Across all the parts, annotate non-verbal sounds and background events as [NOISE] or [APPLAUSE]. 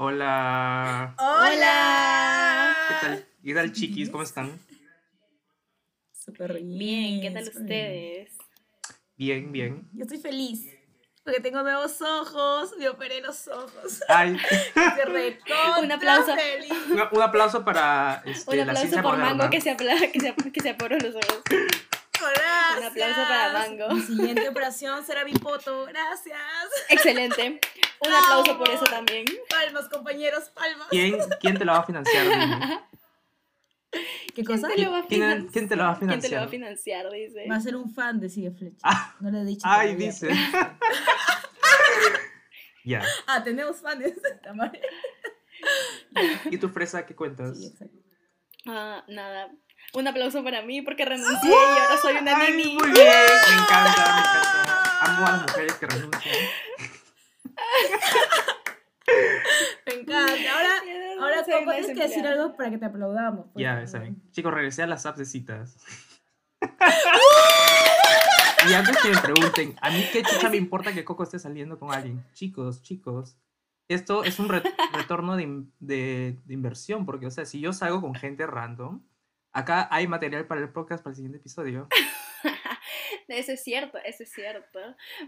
Hola. Hola. ¿Qué tal? ¿Qué tal, chiquis? ¿Cómo están? Súper bien. Bien, ¿qué tal ustedes? Bien, bien. Yo estoy feliz. Porque tengo nuevos ojos, me operé los ojos. Ay, [LAUGHS] recontra [LAUGHS] Un aplauso. feliz. un, un aplauso para este, Un la aplauso por moderna. Mango que se, apla que se, que se los ojos. [LAUGHS] Gracias. Un aplauso para Mango. Mi siguiente operación será mi poto. Gracias. Excelente. Un [LAUGHS] aplauso por eso también. Palmas, compañeros, palmas. ¿Quién, ¿Quién te lo va a financiar? dime? [LAUGHS] ¿Qué cosa? ¿Quién te lo va a ¿Quién- financiar? quién te lo va a ¿Quién te lo va financiar? a financiar? Dice. Va a ser un fan de Sigue Flecha. Ah. no le he dicho. Ay, todavía, dice. pero- [LAUGHS] Ya. Ah, tenemos fans. ¿Y tu fresa qué cuentas? Sí, exacto. Ah, nada. Un aplauso para mí porque renuncié y ahora soy una Ay, nini. muy bien. Me encanta, me encanta. Amo a las mujeres que renuncian. Me encanta. Ahora, ahora Coco, tienes que decir algo para que te aplaudamos. pues. Ya, está bien. Chicos, regresé a las apps de citas. [LAUGHS] y antes que me pregunten, ¿a mí qué chucha me importa que Coco esté saliendo con alguien? Chicos, chicos, esto es un re- retorno de, in- de- de inversión, porque, o sea, si yo salgo con gente random, acá hay material para el podcast para el siguiente episodio. [LAUGHS] Eso es cierto, eso es cierto.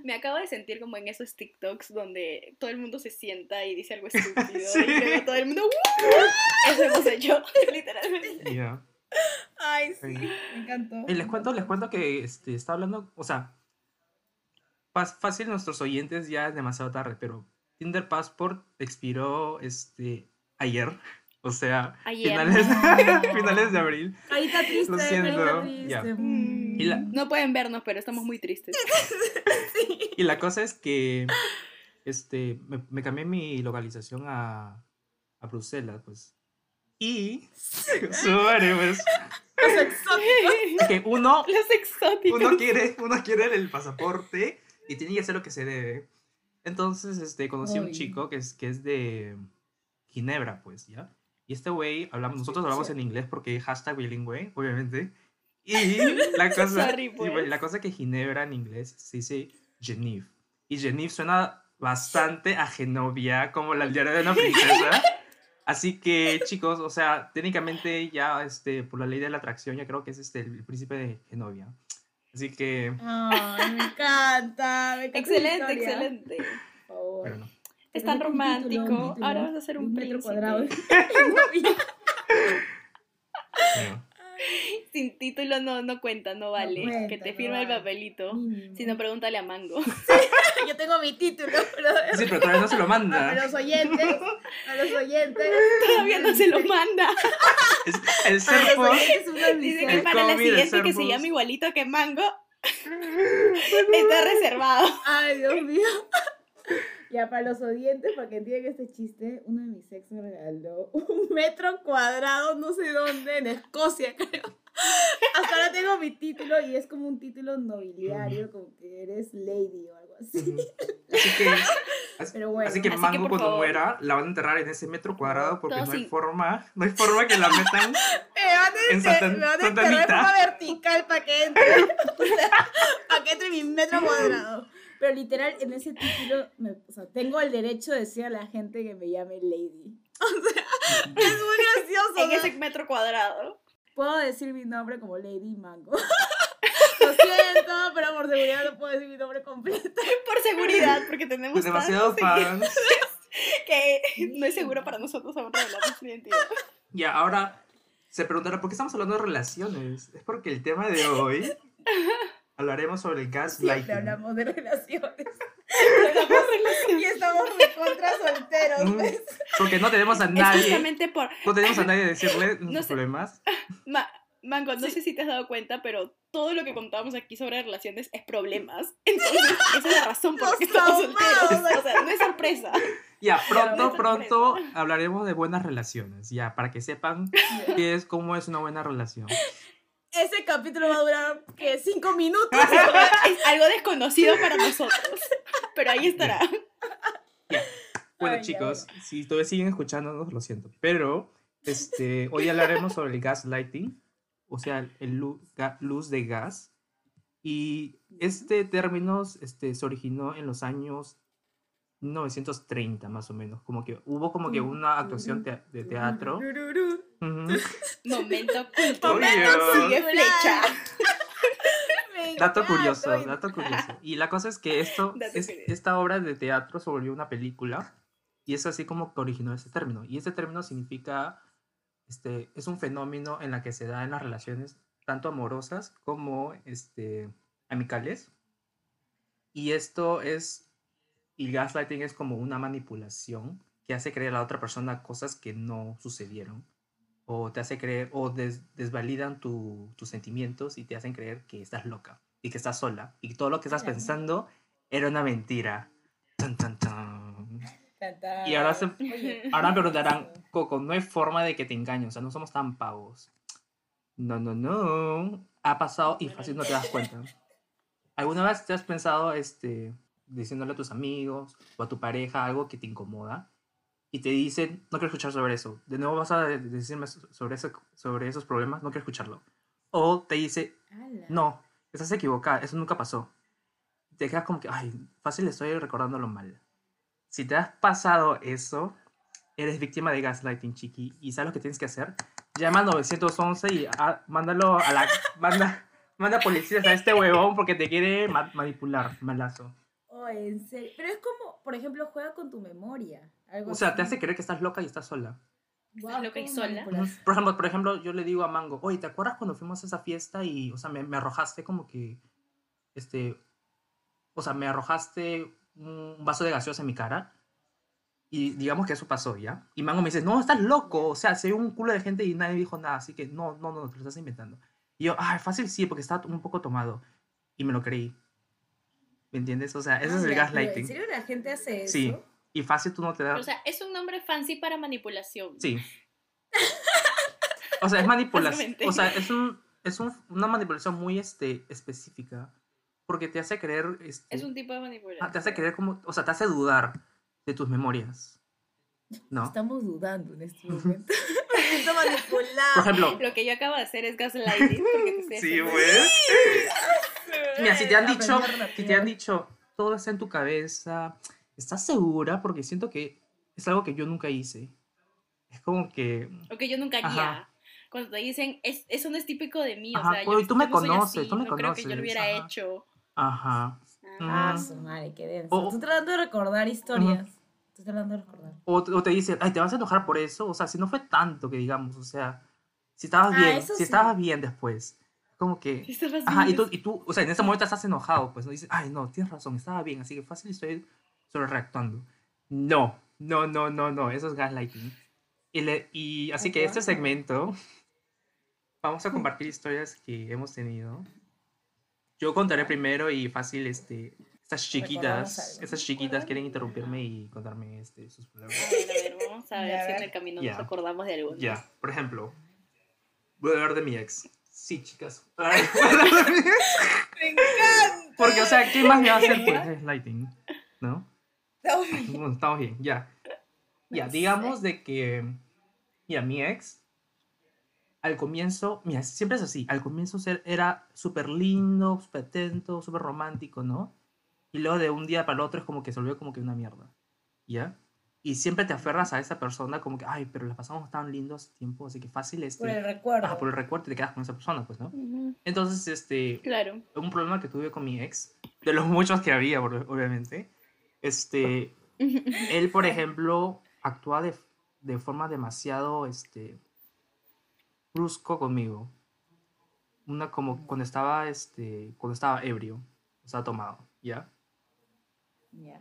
Me acabo de sentir como en esos TikToks donde todo el mundo se sienta y dice algo [LAUGHS] estúpido Sí. y luego todo el mundo ¡Uh! Eso hemos [LAUGHS] hecho, literalmente. Ya. Ay, sí. Sí. Me encantó. Y les cuento, les cuento que este, está hablando, o sea, fácil nuestros oyentes ya es demasiado tarde, pero Tinder Passport expiró este, ayer, o sea, Ayer. Finales, No. [LAUGHS] finales de abril. Carita triste, Lo siento, triste. ya. Mm. Y la- No pueden vernos, pero estamos muy tristes. [LAUGHS] Y la cosa es que este, me, me cambié mi localización a, a Bruselas, pues. Y, [LAUGHS] sobre, pues, Los exóticos. que uno, Los exóticos. uno quiere, uno quiere el pasaporte y tiene que hacer lo que se debe. Entonces, este, conocí a un chico que es, que es de Ginebra, pues, ¿ya? Y este güey, hablamos, nosotros hablamos en inglés porque hashtag bilingüe, obviamente. Y [LAUGHS] la cosa, Sorry, y pues. la cosa que Ginebra en inglés se dice Geneve. Y Geneve suena bastante a Genovia, como la aldea de una princesa. [LAUGHS] Así que, chicos, o sea, técnicamente ya, este, por la ley de la atracción, ya creo que es este, el príncipe de Genovia. Así que, Ay, me encanta. Me encanta Excelente, excelente. Por favor. bueno, no. Es tan Un romántico. título, un título, Ahora vas a ser un metro príncipe. cuadrado. [LAUGHS] Sin título no, no cuenta, no vale. cuenta, que te no firme el papelito. Si no, pregúntale a Mango. [LAUGHS] [LAUGHS] Yo tengo mi título, pero Sí, pero todavía no se lo a manda. los oyentes, a los oyentes. Todavía no se lo manda. Es- el serpo. Dice que para la siguiente que se llama igualito que Mango, está reservado. Ay, Dios mío. Ya, para los oyentes, para que entiendan este chiste, uno de mis ex me regaló un metro cuadrado, no sé dónde, en Escocia, [LAUGHS] creo. Hasta ahora tengo mi título y es como un título nobiliario, como que eres lady o algo así. Así que, así, Pero bueno. así que Así que, Mango cuando favor. muera la van a enterrar en ese metro cuadrado porque Todo no hay forma, no hay forma que la metan. [LAUGHS] Me van a, En me van a enterrar forma vertical para que entre. [LAUGHS] O sea, para que entre mi metro cuadrado. Pero literal, en ese título, me- o sea, tengo el derecho de decir a la gente que me llame Lady. [LAUGHS] O sea, es muy gracioso. En ¿no? ese metro cuadrado. Puedo decir mi nombre como Lady Mango. [LAUGHS] Lo siento, pero por seguridad no puedo decir mi nombre completo. Por seguridad, porque tenemos Demasiado tantos fans. que no es seguro para nosotros aún revelar nuestra identidad. Y ahora se preguntará, ¿por qué estamos hablando de relaciones? Es porque el tema de hoy hablaremos sobre el Siempre gaslighting. hablamos de relaciones. y estamos recontra solteros, ¿ves? Porque no tenemos a nadie, justamente por. no tenemos a nadie a decirle [LAUGHS] nuestros sé. problemas. [LAUGHS] Ma- Mango, no sé si te has dado cuenta, pero todo lo que contamos aquí sobre relaciones es problemas. Entonces, esa es la razón por la que estamos solteros. O sea, no es sorpresa. Ya, pronto, Pero- pronto hablaremos de buenas relaciones, ya, para que sepan qué es, cómo es una buena relación. Ese capítulo va a durar, ¿qué? ¿Cinco minutos? [LAUGHS] Es algo desconocido para nosotros. Pero ahí estará. Bueno, Ay, ya, chicos, si todavía siguen escuchándonos, lo siento. Pero este, hoy hablaremos sobre el gaslighting, o sea, el lu- ga- luz de gas. Y este término este, se originó en los años 1930 más o menos. Como que hubo como que una actuación te- de teatro. [LAUGHS] Momento cultural. Sigue flecha. [LAUGHS] Dato curioso, dato curioso. Y la cosa es que esto, es- esta obra de teatro se volvió una película y es así como que originó ese término. Y ese término significa, este, es un fenómeno en la que se da en las relaciones tanto amorosas como este, amicales. Y esto es, y gaslighting es como una manipulación que hace creer a la otra persona cosas que no sucedieron. O te hace creer, o des- desvalidan tu- tus sentimientos y te hacen creer que estás loca y que estás sola. Y que todo lo que estás pensando era una mentira. Tan, tan, tan. Y ahora se- [LAUGHS] Ahora me preguntarán, [LAUGHS] Coco, no hay forma de que te engañen, o sea, no somos tan pavos. No, no, no. Ha pasado y fácil no te das cuenta. ¿Alguna vez te has pensado, este, diciéndole a tus amigos o a tu pareja algo que te incomoda? Y te dicen, no quiero escuchar sobre eso. De nuevo vas a de- decirme so- sobre, ese, sobre esos problemas, no quiero escucharlo. O te dice, no, estás equivocada, eso nunca pasó. Te quedas como que, ay, fácil estoy recordándolo mal. Si te has pasado eso, eres víctima de gaslighting, chiqui. ¿Y sabes lo que tienes que hacer? Llama al 911 y ah, mándalo a la... Manda, manda policías a este huevón porque te quiere ma- manipular, malazo. Oh, en serio. Pero es como, por ejemplo, juega con tu memoria. Algo O sea, te así. hace creer que estás loca y estás sola. Guau, loca y sola. Por ejemplo, por ejemplo, yo le digo a Mango, oye, ¿te acuerdas cuando fuimos a esa fiesta y, o sea, me, me arrojaste como que, este, o sea, me arrojaste un vaso de gaseosa en mi cara? Y digamos que eso pasó, ¿ya? Y Mango me dice, no, estás loco, o sea, se un culo de gente y nadie dijo nada, así que no, no, no, te lo estás inventando. Y yo, ay, fácil sí, porque estaba un poco tomado. Y me lo creí. ¿Me entiendes? O sea, ese es el gaslighting. ¿En serio la gente hace eso? Sí. Y fácil tú no te das... O sea, es un nombre fancy para manipulación. Sí. [LAUGHS] O sea, es manipulación. O sea, es, un, es un- una manipulación muy este, específica. Porque te hace creer. Este, Es un tipo de manipulación. ah, te hace creer como. O sea, te hace dudar de tus memorias. ¿No? Estamos dudando en este momento. [LAUGHS] Me siento manipulada. Por ejemplo. Lo que yo acabo de hacer es gaslighting porque te estoy haciendo- pues. [LAUGHS] Mira, si te han dicho. Si te han dicho. Todo está en tu cabeza. ¿Estás segura? Porque siento que es algo que yo nunca hice. Es como que. Lo que yo nunca haría. Ajá. Cuando te dicen, es, eso no es típico de mí. Ajá, o sea, pues, yo, tú me conoces, así, tú me no creo que yo lo conoces, hubiera ajá. hecho. Ajá. Ah, Ujú. su madre, qué denso. O- Estoy tratando de recordar historias. Estoy tratando de recordar. O, o te dice, ay, te vas a enojar por eso. O sea, si no fue tanto que digamos, o sea, si estabas Ah, bien, si sí. estabas bien después. Como que. Ajá, y tú, y tú, o sea, en ese momento estás enojado, pues no dices, ay, no, tienes razón, estaba bien, así que fácil estoy sobre reactuando. No, no, no, no, no, eso es gaslighting. Y, le- y así que este segmento, vamos a compartir historias que hemos tenido. Yo contaré primero y fácil, este, estas chiquitas, estas chiquitas quieren interrumpirme y contarme este, sus problemas. A ver, a ver, vamos a [LAUGHS] ver si en el camino Ya. nos acordamos de alguno. Ya, por ejemplo, voy a hablar de mi ex. Sí, chicas. [LAUGHS] [LAUGHS] ¡Me encanta! Porque, o sea, ¿qué más me va a hacer? Pues es lighting, ¿no? Está bien. Bueno, estamos bien, ya. Ya, digamos de que, mira, mi ex, al comienzo, mira, siempre es así, al comienzo era súper lindo, súper atento, súper romántico, ¿no? Y luego de un día para el otro es como que se volvió como que una mierda, ¿ya? Y siempre te aferras a esa persona como que, ay, pero la pasamos tan lindo hace tiempo, así que fácil este... Por el recuerdo. Ah, por el recuerdo te quedas con esa persona, pues, ¿no? Ujú, Entonces, este, Claro. un problema que tuve con mi ex, de los muchos que había, obviamente, este, [LAUGHS] él, por ejemplo, actúa de, de forma demasiado, este, brusco conmigo. Una como cuando estaba, este, cuando estaba ebrio, o sea, tomado, ¿ya?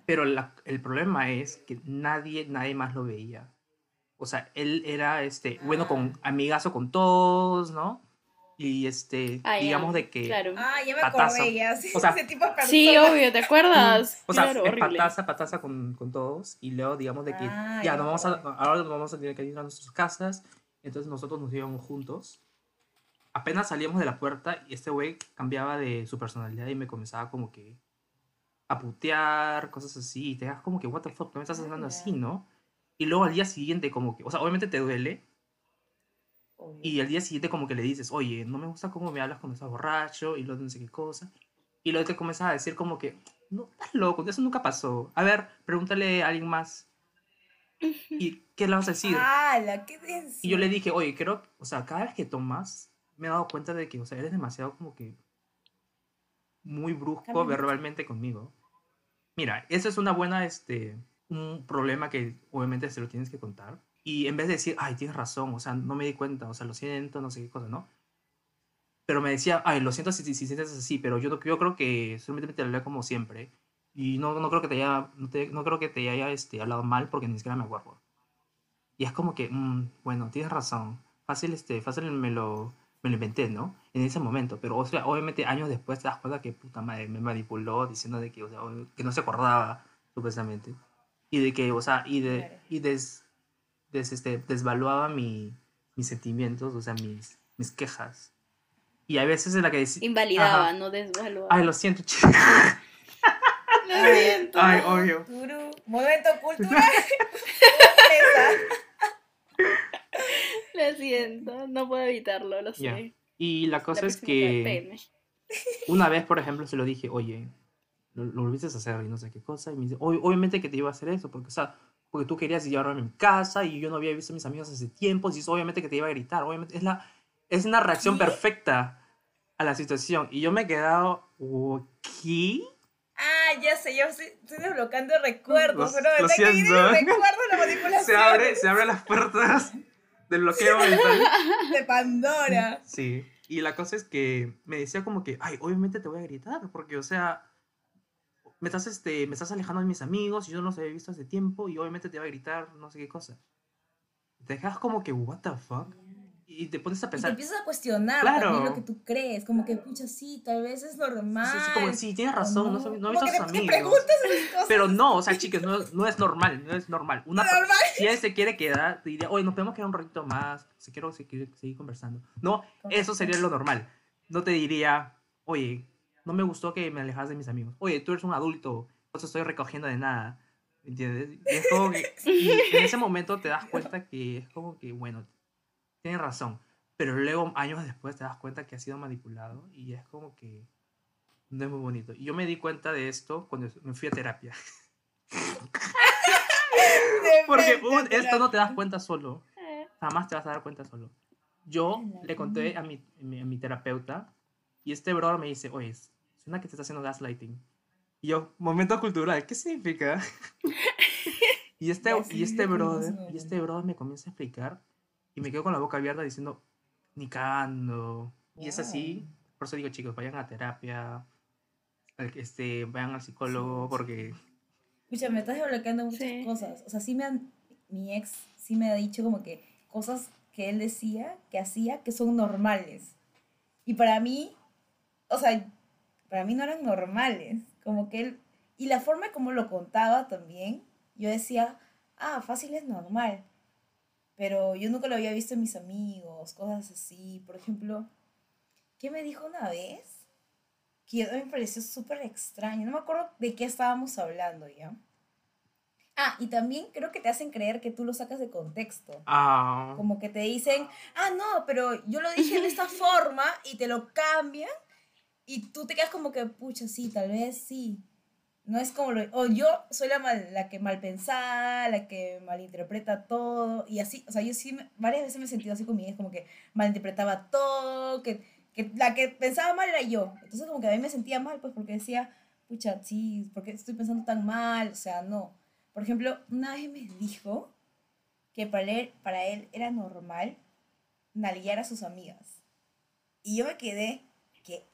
Pero la- el problema es que nadie, nadie más lo veía. O sea, él era, este, bueno, con amigazo con todos, ¿no? Y, este, Ah, ya, digamos de que... Claro. Ah, ya me acordé ya. Sí, O sea, ese tipo de. Sí, obvio, ¿te acuerdas? O sea, claro, es pataza, pataza con, con todos. Y luego, digamos, de que Ah, ya ya nos vamos a, ahora nos vamos a tener que ir a nuestras casas. Entonces nosotros nos íbamos juntos. Apenas salíamos de la puerta y este güey cambiaba de su personalidad y me comenzaba como que a putear, cosas así. Y te das como que, what the fuck, ¿por qué me estás hablando Ah, ya. así, no? Y luego al día siguiente, como que, o sea, obviamente te duele. Obvio. Y al día siguiente como que le dices, oye, no me gusta cómo me hablas cuando estás borracho y luego no sé qué cosa. Y luego te comienzas a decir como que, no, estás loco, eso nunca pasó. A ver, pregúntale a alguien más. ¿Y qué le vas a decir? ¡Hala! ¡Qué denso! Y yo le dije, oye, creo, o sea, cada vez que tomas, me he dado cuenta de que, o sea, eres demasiado como que muy brusco verbalmente conmigo. Mira, eso es una buena, este, un problema que obviamente se lo tienes que contar. Y en vez de decir, ay, tienes razón, o sea, no me di cuenta, o sea, lo siento, no sé qué cosa, ¿no? Pero me decía, ay, lo siento si, si, si sientes así, pero yo, yo creo que solamente te hablé como siempre. Y no, no creo que te haya, no, te- no creo que te haya este, hablado mal porque ni siquiera me acuerdo. Y es como que, mm, bueno, tienes razón. Fácil, este, fácil me lo, me lo inventé, ¿no? En ese momento. Pero, o sea, obviamente años después te das cuenta que puta madre me manipuló diciendo de que, o sea, que no se acordaba, supuestamente. Y de que, o sea, y de, y des, des- este, desvaluaba mi, mis sentimientos, o sea, mis, mis quejas. Y hay veces en la que decía, Invalidaba, Ajá. no desvaluaba. ay, lo siento, chicos. [LAUGHS] Lo siento. Ay, obvio. Turu, Momento cultural. [LAUGHS] Sorpresa. Lo siento, no puedo evitarlo, lo sé. Y la cosa La es que... [LAUGHS] Una vez, por ejemplo, se lo dije, oye, lo, lo volviste a hacer y no sé qué cosa. Y me dice, "Ob- obviamente que te iba a hacer eso, porque, o sea, porque tú querías llevarme a mi casa y yo no había visto a mis amigos hace tiempo. Y obviamente que te iba a gritar. Obviamente, es, la, es una reacción perfecta a la situación. Y yo me he quedado, ¿qué? Ah, ya sé, yo estoy, estoy desbloqueando recuerdos, Lo- pero lo ¿verdad que recuerdo la [LAUGHS] manipulación Se abre, se abren las puertas [LAUGHS] del bloqueo mental. [LAUGHS] de Pandora? Sí. Y la cosa es que me decía como que, ay, obviamente te voy a gritar, porque, o sea, me estás, este, me estás alejando de mis amigos y yo no los había visto hace tiempo y obviamente te va a gritar no sé qué cosa. Te dejas como que, what the fuck? Y te pones a Y te pensar, empiezas a cuestionar Claro. lo que tú crees, como que, pucha, sí, tal vez es normal. sí, sí, como sí, tienes razón, no, no, he Como visto a sus amigos. preguntas cosas. Pero no, o sea, chicas, no, no es normal, no es normal. Una, Normal. Si él se quiere quedar, te diría, oye, nos podemos quedar un ratito más, si quiero seguir, seguir conversando. No, eso sería lo normal. No te diría, oye, no me gustó que me alejas de mis amigos. Oye, tú eres un adulto, no te estoy recogiendo de nada. ¿Me ¿Entiendes? Y es como que, [LAUGHS] y en ese momento te das cuenta que es como que, bueno, tienes razón. Pero luego, años después, te das cuenta que ha sido manipulado y es como que no es muy bonito. Y yo me di cuenta de esto cuando me fui a terapia. [LAUGHS] Porque un, esto no te das cuenta solo. Eh, Jamás te vas a dar cuenta solo. yo le conté a mi, mi- a mi terapeuta y este brother me dice, oye, suena que te está haciendo gaslighting. Y yo, momento cultural, ¿qué significa? [LAUGHS] y este, y este brother, y este brother me comienza a explicar y me quedo con la boca abierta diciendo, ni cagando. Y es así, por eso digo, chicos, vayan a terapia, este, vayan al psicólogo, Sí, porque... Escucha, me estás desbloqueando muchas Sí. cosas. O sea, sí me han, mi ex sí me ha dicho como que cosas que él decía, que hacía, que son normales. Y para mí, o sea, para mí no eran normales. Como que él, y la forma como lo contaba también, yo decía, ah, fácil es normal. Pero yo nunca lo había visto en mis amigos, cosas así. Por ejemplo, ¿qué me dijo una vez? que a mí me pareció súper extraño. No me acuerdo de qué estábamos hablando ya. Ah, y también creo que te hacen creer que tú lo sacas de contexto. Ah, Como que te dicen, ah, no, pero yo lo dije de esta [LAUGHS] forma y te lo cambian y tú te quedas como que, pucha, sí, tal vez sí. No es como lo... O yo soy la, mal, la que mal pensada, la que malinterpreta todo y así. O sea, yo sí, varias veces me he sentido así con mi como que malinterpretaba todo, que, que la que pensaba mal era yo. Entonces como que a mí me sentía mal, pues porque decía, pucha, sí, ¿por qué estoy pensando tan mal? O sea, no. Por ejemplo, una vez me dijo que para él, para él era normal nalguear a sus amigas. Y yo me quedé que...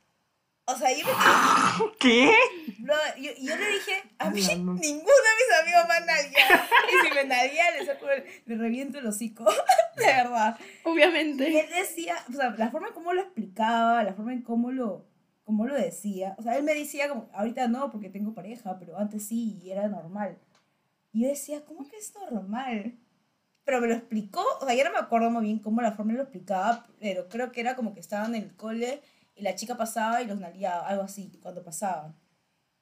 O sea, yo me [GASPS] quedé... ¿Qué? bro, yo, y yo le dije, a mí Ala, no. ninguno de mis amigos me han nalgueado. Y si me nalguea, le, saco el- le reviento el hocico. [LAUGHS] De verdad. Y Obviamente. él decía, o sea, la forma en cómo lo explicaba, la forma en cómo lo, cómo lo decía. O sea, él me decía como, ahorita no porque tengo pareja, pero antes sí y era normal. Y yo decía, ¿cómo que es normal? Pero me lo explicó, o sea, ya no me acuerdo muy bien cómo la forma lo explicaba, pero creo que era como que estaban en el cole y la chica pasaba y los nalgueaba, algo así, cuando pasaban.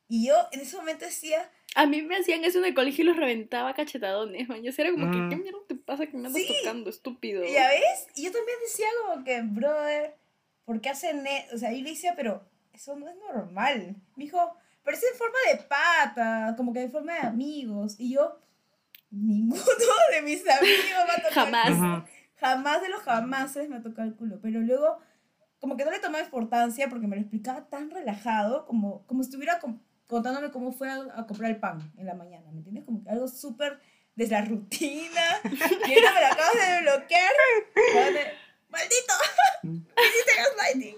Y yo en ese momento decía, A mí me hacían eso en el colegio y los reventaba cachetadones, man. Yo era como Mm. que, ¿qué mierda te pasa que me andas Sí. tocando, estúpido? ¿Ya ves? Y yo también decía como que, brother, ¿por qué hacen eso? O sea, yo le decía, pero eso no es normal. Me dijo, pero es en forma de pata, como que en forma de amigos. Y yo, ninguno de mis amigos me ha tocado Jamás. el culo. Jamás de los jamases me ha tocado el culo. Pero luego, como que no le tomaba importancia porque me lo explicaba tan relajado, como, como si estuviera com- contándome cómo fue a, a comprar el pan en la mañana, ¿me entiendes? Como que algo súper de la rutina. y ahorita me lo acabas de bloquear. Joder, ¡Maldito! [LAUGHS] ¡Hiciste gaslighting!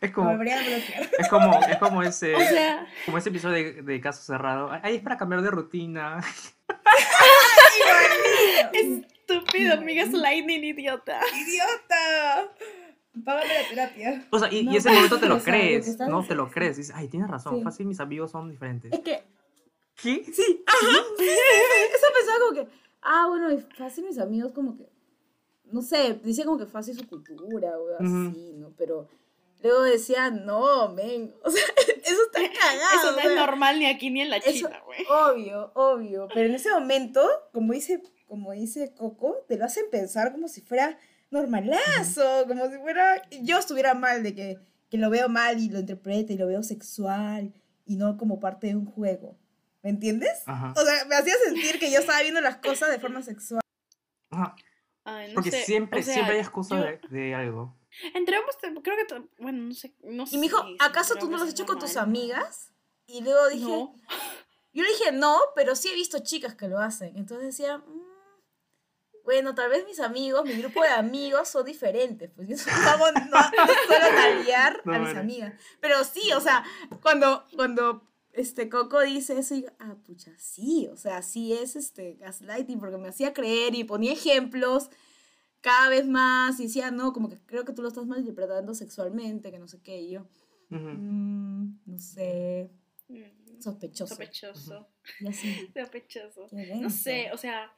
Es Me como, volvería a bloquear. es como, es como ese, O sea, como ese episodio de, de Caso Cerrado. Ay, es para cambiar de rutina. [LAUGHS] estúpido, amigas Lightning, idiota. ¡Idiota! Págame la terapia. O sea, y, No, y ese momento te lo [LAUGHS] crees, ¿no? Te lo crees. Dices, ay, tienes razón, Sí. fácil, mis amigos son diferentes. Es que ¿Qué? Sí, ajá, sí, sí. Eso pensaba como que, ah, bueno, y fácil mis amigos como que, no sé, dice como que fácil su cultura o así, ¿no? Pero luego decía, no, men, [LAUGHS] o sea, eso está cagado. Eso no es normal ni aquí ni en la China, güey. Obvio, obvio, pero en ese momento, como dice, como dice Coco, te lo hacen pensar como si fuera normalazo, como si fuera, yo estuviera mal de que, que lo veo mal y lo interprete y lo veo sexual y no como parte de un juego. ¿Me entiendes? Ajá. O sea, me hacía sentir que yo estaba viendo las cosas de forma sexual. Ajá, Ay, no Porque sé, siempre, o sea, siempre hay excusa yo- de, de algo. Entre ambos, creo que, bueno, no sé, no sé. Y me dijo, si ¿acaso tú no lo has hecho con tus amigas? Y luego dije, No. yo le dije, no, pero sí he visto chicas que lo hacen. Entonces decía, "Mm, bueno, tal vez mis amigos, mi grupo de amigos son diferentes. Pues yo [LAUGHS] no hago no, suelo No, a mis bueno. amigas. Pero sí, o sea, cuando, cuando este Coco dice eso, digo, ah, pucha, sí, o sea, sí es este gaslighting, porque me hacía creer y ponía ejemplos cada vez más y decía, no, como que creo que tú lo estás malinterpretando sexualmente, que no sé qué, y yo. "Mm, no sé, Mm, sospechoso. Sospechoso. Y así, [LAUGHS] Sospechoso. No sé, o sea,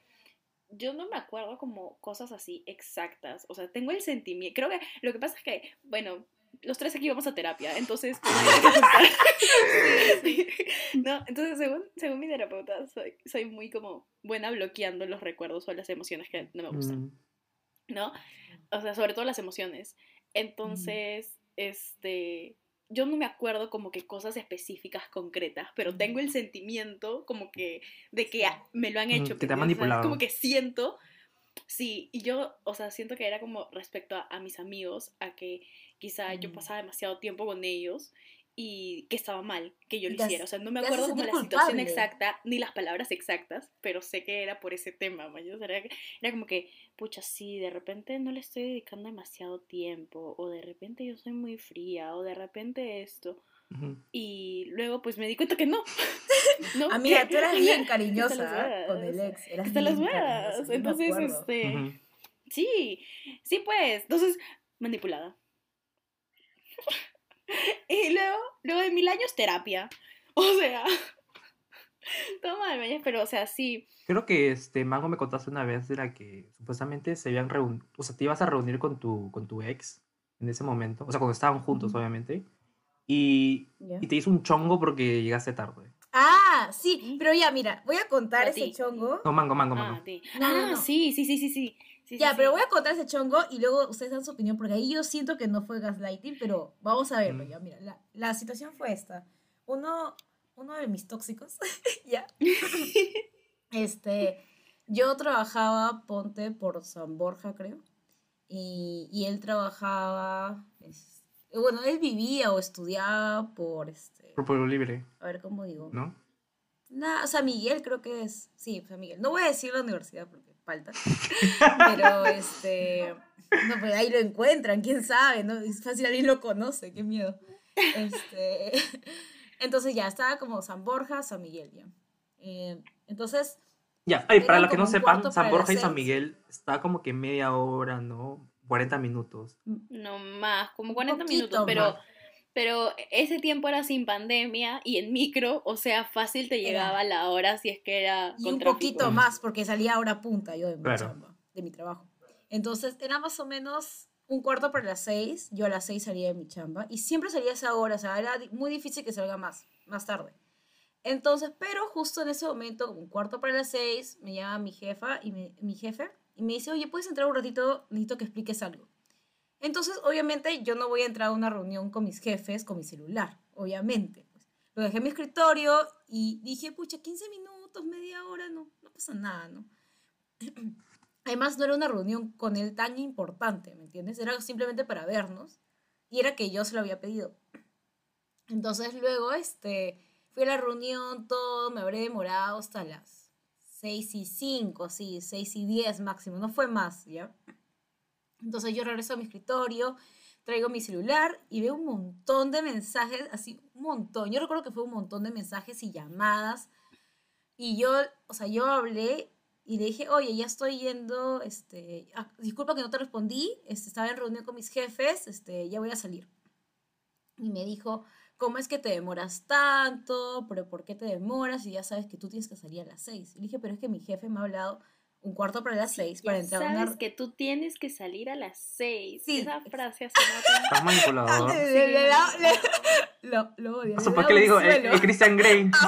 yo no me acuerdo como cosas así exactas. O sea, tengo el sentimiento. Creo que lo que pasa es que, bueno, los tres aquí vamos a terapia, entonces. [LAUGHS] Sí, sí. No, entonces, según, según mi terapeuta, soy, soy muy como buena bloqueando los recuerdos o las emociones que no me gustan. Mm. ¿no? O sea, sobre todo las emociones. Entonces, este, yo no me acuerdo como que cosas específicas, concretas, pero tengo el sentimiento como que de que me lo han hecho. que te han. O sea, manipulado. Como que siento, sí, y yo, o sea, siento que era como respecto a, a mis amigos, a que quizá yo pasaba demasiado tiempo con ellos y que estaba mal que yo lo hiciera. O sea, no me acuerdo como la situación exacta ni las palabras exactas, pero sé que era por ese tema, man. O sea, era, era como que, pucha, sí, de repente no le estoy dedicando demasiado tiempo, o de repente yo soy muy fría, o de repente esto. Y luego pues me di cuenta que no. [LAUGHS] ¿no? Amiga, Que- tú eras [LAUGHS] bien cariñosa ¿ah? con el ex. Eras están las huevas. Entonces, este, sí, sí pues, entonces, manipulada. Y luego, luego de mil años, terapia. [LAUGHS] O sea, [LAUGHS] todo mal, pero o sea, sí. Creo que este Mango me contaste una vez de la que supuestamente se habían reunido, o sea, te ibas a reunir con tu, con tu ex en ese momento, o sea, cuando estaban juntos, Ujú. obviamente, y, Ya. y te hizo un chongo porque llegaste tarde. Ah, sí, pero ya, mira, voy a contar A ese ti. chongo. No, Mango, Mango, Ah, Mango. sí. No, no, Ah, no. sí, sí, sí, sí, sí. Sí, Ya, sí, pero sí. voy a contar ese chongo y luego ustedes dan su opinión, porque ahí yo siento que no fue gaslighting, pero vamos a verlo, Mm. ya, mira, la, la situación fue esta. Uno, uno de mis tóxicos, [LAUGHS] ya, este, yo trabajaba, ponte, por San Borja, creo, y, y él trabajaba, es- bueno, él vivía o estudiaba por, este, Por pueblo libre, a ver cómo digo, ¿no? Nah, San Miguel creo que es. Sí, San Miguel. No voy a decir la universidad porque falta. Pero este. No, pues ahí lo encuentran, quién sabe, ¿no? Es fácil, alguien lo conoce, qué miedo. Este. [LAUGHS] Entonces ya, estaba como San Borja, San Miguel, ya. Eh, entonces, Ya, ay, para los que no sepan, San Borja y San. Miguel está como que media hora, ¿no? 40 minutos. No más, como Un 40 poquito minutos, pero, más. Pero ese tiempo era sin pandemia y en micro, o sea, fácil te Era. llegaba la hora si es que era y con un tráfico. poquito más, porque salía a hora punta yo de mi Claro. chamba, de mi trabajo. Entonces, era más o menos un cuarto para las seis. Yo a las seis salía de mi chamba. Y siempre salía a esa hora. O sea, era muy difícil que salga más, más tarde. Entonces, pero justo en ese momento, un cuarto para las seis, me llama mi jefa y me- mi jefe y me dice, oye, ¿puedes entrar un ratito? Necesito que expliques algo. Entonces, obviamente, yo no voy a entrar a una reunión con mis jefes con mi celular, obviamente. pues. Lo dejé en mi escritorio y dije, pucha, 15 minutos, media hora, no, no pasa nada, ¿no? [CLEARS THROAT] Además, no era una reunión con él tan importante, ¿me entiendes? Era simplemente para vernos y era que yo se lo había pedido. [CLEARS THROAT] Entonces luego, este, fui a la reunión, todo, me habré demorado hasta las 6 y 5, sí, 6 y 10 máximo, no fue más, ¿ya? Entonces yo regreso a mi escritorio, traigo mi celular y veo un montón de mensajes, así, un montón. Yo recuerdo que fue un montón de mensajes y llamadas. Y yo, o sea, yo hablé y le dije, oye, ya estoy yendo, este, ah, disculpa que no te respondí, este, estaba en reunión con mis jefes, este, ya voy a salir. Y me dijo, ¿cómo es que te demoras tanto? ¿Pero por qué te demoras? Y ya sabes que tú tienes que salir a las seis. Y le dije, pero es que mi jefe me ha hablado un cuarto para las seis para entrar sabes a una... que tú tienes que salir a las seis. Sí. Esa frase así Está manipulador. Le- le- le- le- Lo, lo odio. O sea, le ¿por qué le digo? Eh, eh, Christian Grey. [LAUGHS]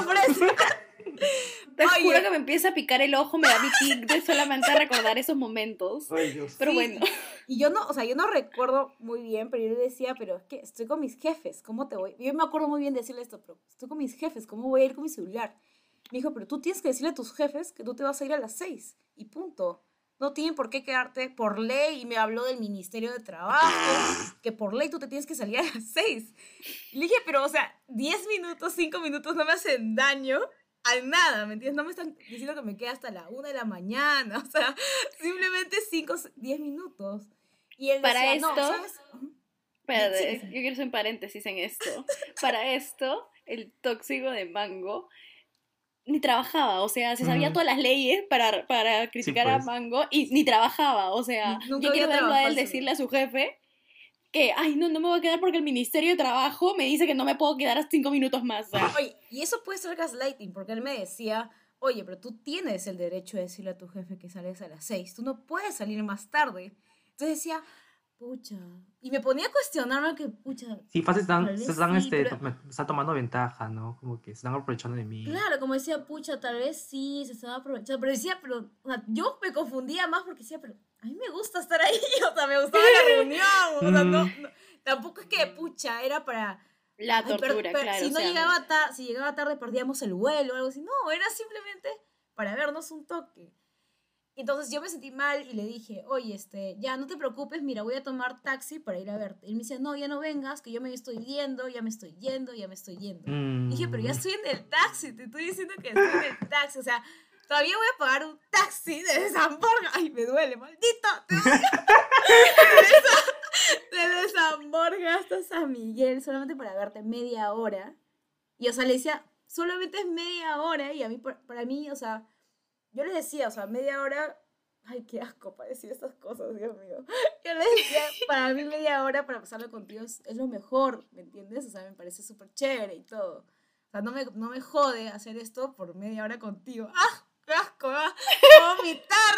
Te Oye. juro que me empieza a picar el ojo, me da mi tic de solamente recordar esos momentos. Ay, Dios. Pero Sí. bueno, Y yo no, o sea, yo no recuerdo muy bien, pero yo le decía, pero es que estoy con mis jefes, ¿cómo te voy? Yo me acuerdo muy bien de decirle esto, pero estoy con mis jefes, ¿cómo voy a ir con mi celular? Me dijo, pero tú tienes que decirle a tus jefes que tú te vas a ir a las seis, y punto. No tienen por qué quedarte por ley, y me habló del Ministerio de Trabajo, [LAUGHS] que por ley tú te tienes que salir a las seis. Y le dije, pero, o sea, 10 minutos, 5 minutos no me hacen daño a nada, ¿me entiendes? No me están diciendo que me quede hasta la una de la mañana, [LAUGHS] o sea, simplemente 5, 10 minutos. Y él Para decía, no, esto- ¿sabes? espérate, Sí, sí, sí. yo quiero hacer un paréntesis en esto. Para esto, el tóxico de Mango ni trabajaba, o sea, se sabía todas las leyes para, para criticar pues. a Mango y ni trabajaba, o sea, nunca yo quiero verlo a él decirle a su jefe que, ay, no, no me voy a quedar porque el Ministerio de Trabajo me dice que no me puedo quedar hasta cinco minutos más. Oye, y eso puede ser gaslighting, porque él me decía, oye, pero tú tienes el derecho de decirle a tu jefe que sales a las 6, tú no puedes salir más tarde. Entonces decía, pucha, y me ponía a cuestionarme que, pucha, Sí, fácil están, se están, sí, este, pero- están tomando ventaja, ¿no? Como que se están aprovechando de mí. claro, como decía, pucha, tal vez sí, se estaba aprovechando, pero decía, pero, o sea, yo me confundía más porque decía, pero a mí me gusta estar ahí, [LAUGHS] o sea, me gustaba la [LAUGHS] reunión, o sea, no, Mm. no- tampoco es que, pucha, era para... la Ay, per- tortura, per- claro. Si o no sea, llegaba ta- si llegaba tarde perdíamos el vuelo o algo así. No, era simplemente para vernos un toque. Entonces yo me sentí mal y le dije, oye, este, ya no te preocupes, mira, voy a tomar taxi para ir a verte. Y él me dice, no, ya no vengas, que yo me estoy yendo, ya me estoy yendo, ya me estoy yendo. Mm. Dije, pero ya estoy en el taxi, te estoy diciendo que estoy en el taxi. O sea, todavía voy a pagar un taxi de San Borja. Ay, me duele, maldito. te odio. [LAUGHS] Desde San Borja hasta San Miguel, solamente para verte media hora. Y, o sea, le decía, solamente es media hora. Y a mí, para mí, o sea, yo le decía, o sea, media hora. Ay, qué asco para decir estas cosas, Dios mío. [LAUGHS] Yo le decía, para mí media hora para pasarlo contigo es, es lo mejor, ¿me entiendes? O sea, me parece súper chévere y todo. O sea, no me, no me jode hacer esto por media hora contigo. ¡Ah! ¡Qué asco! ¡Ah! ¡Voy a vomitar!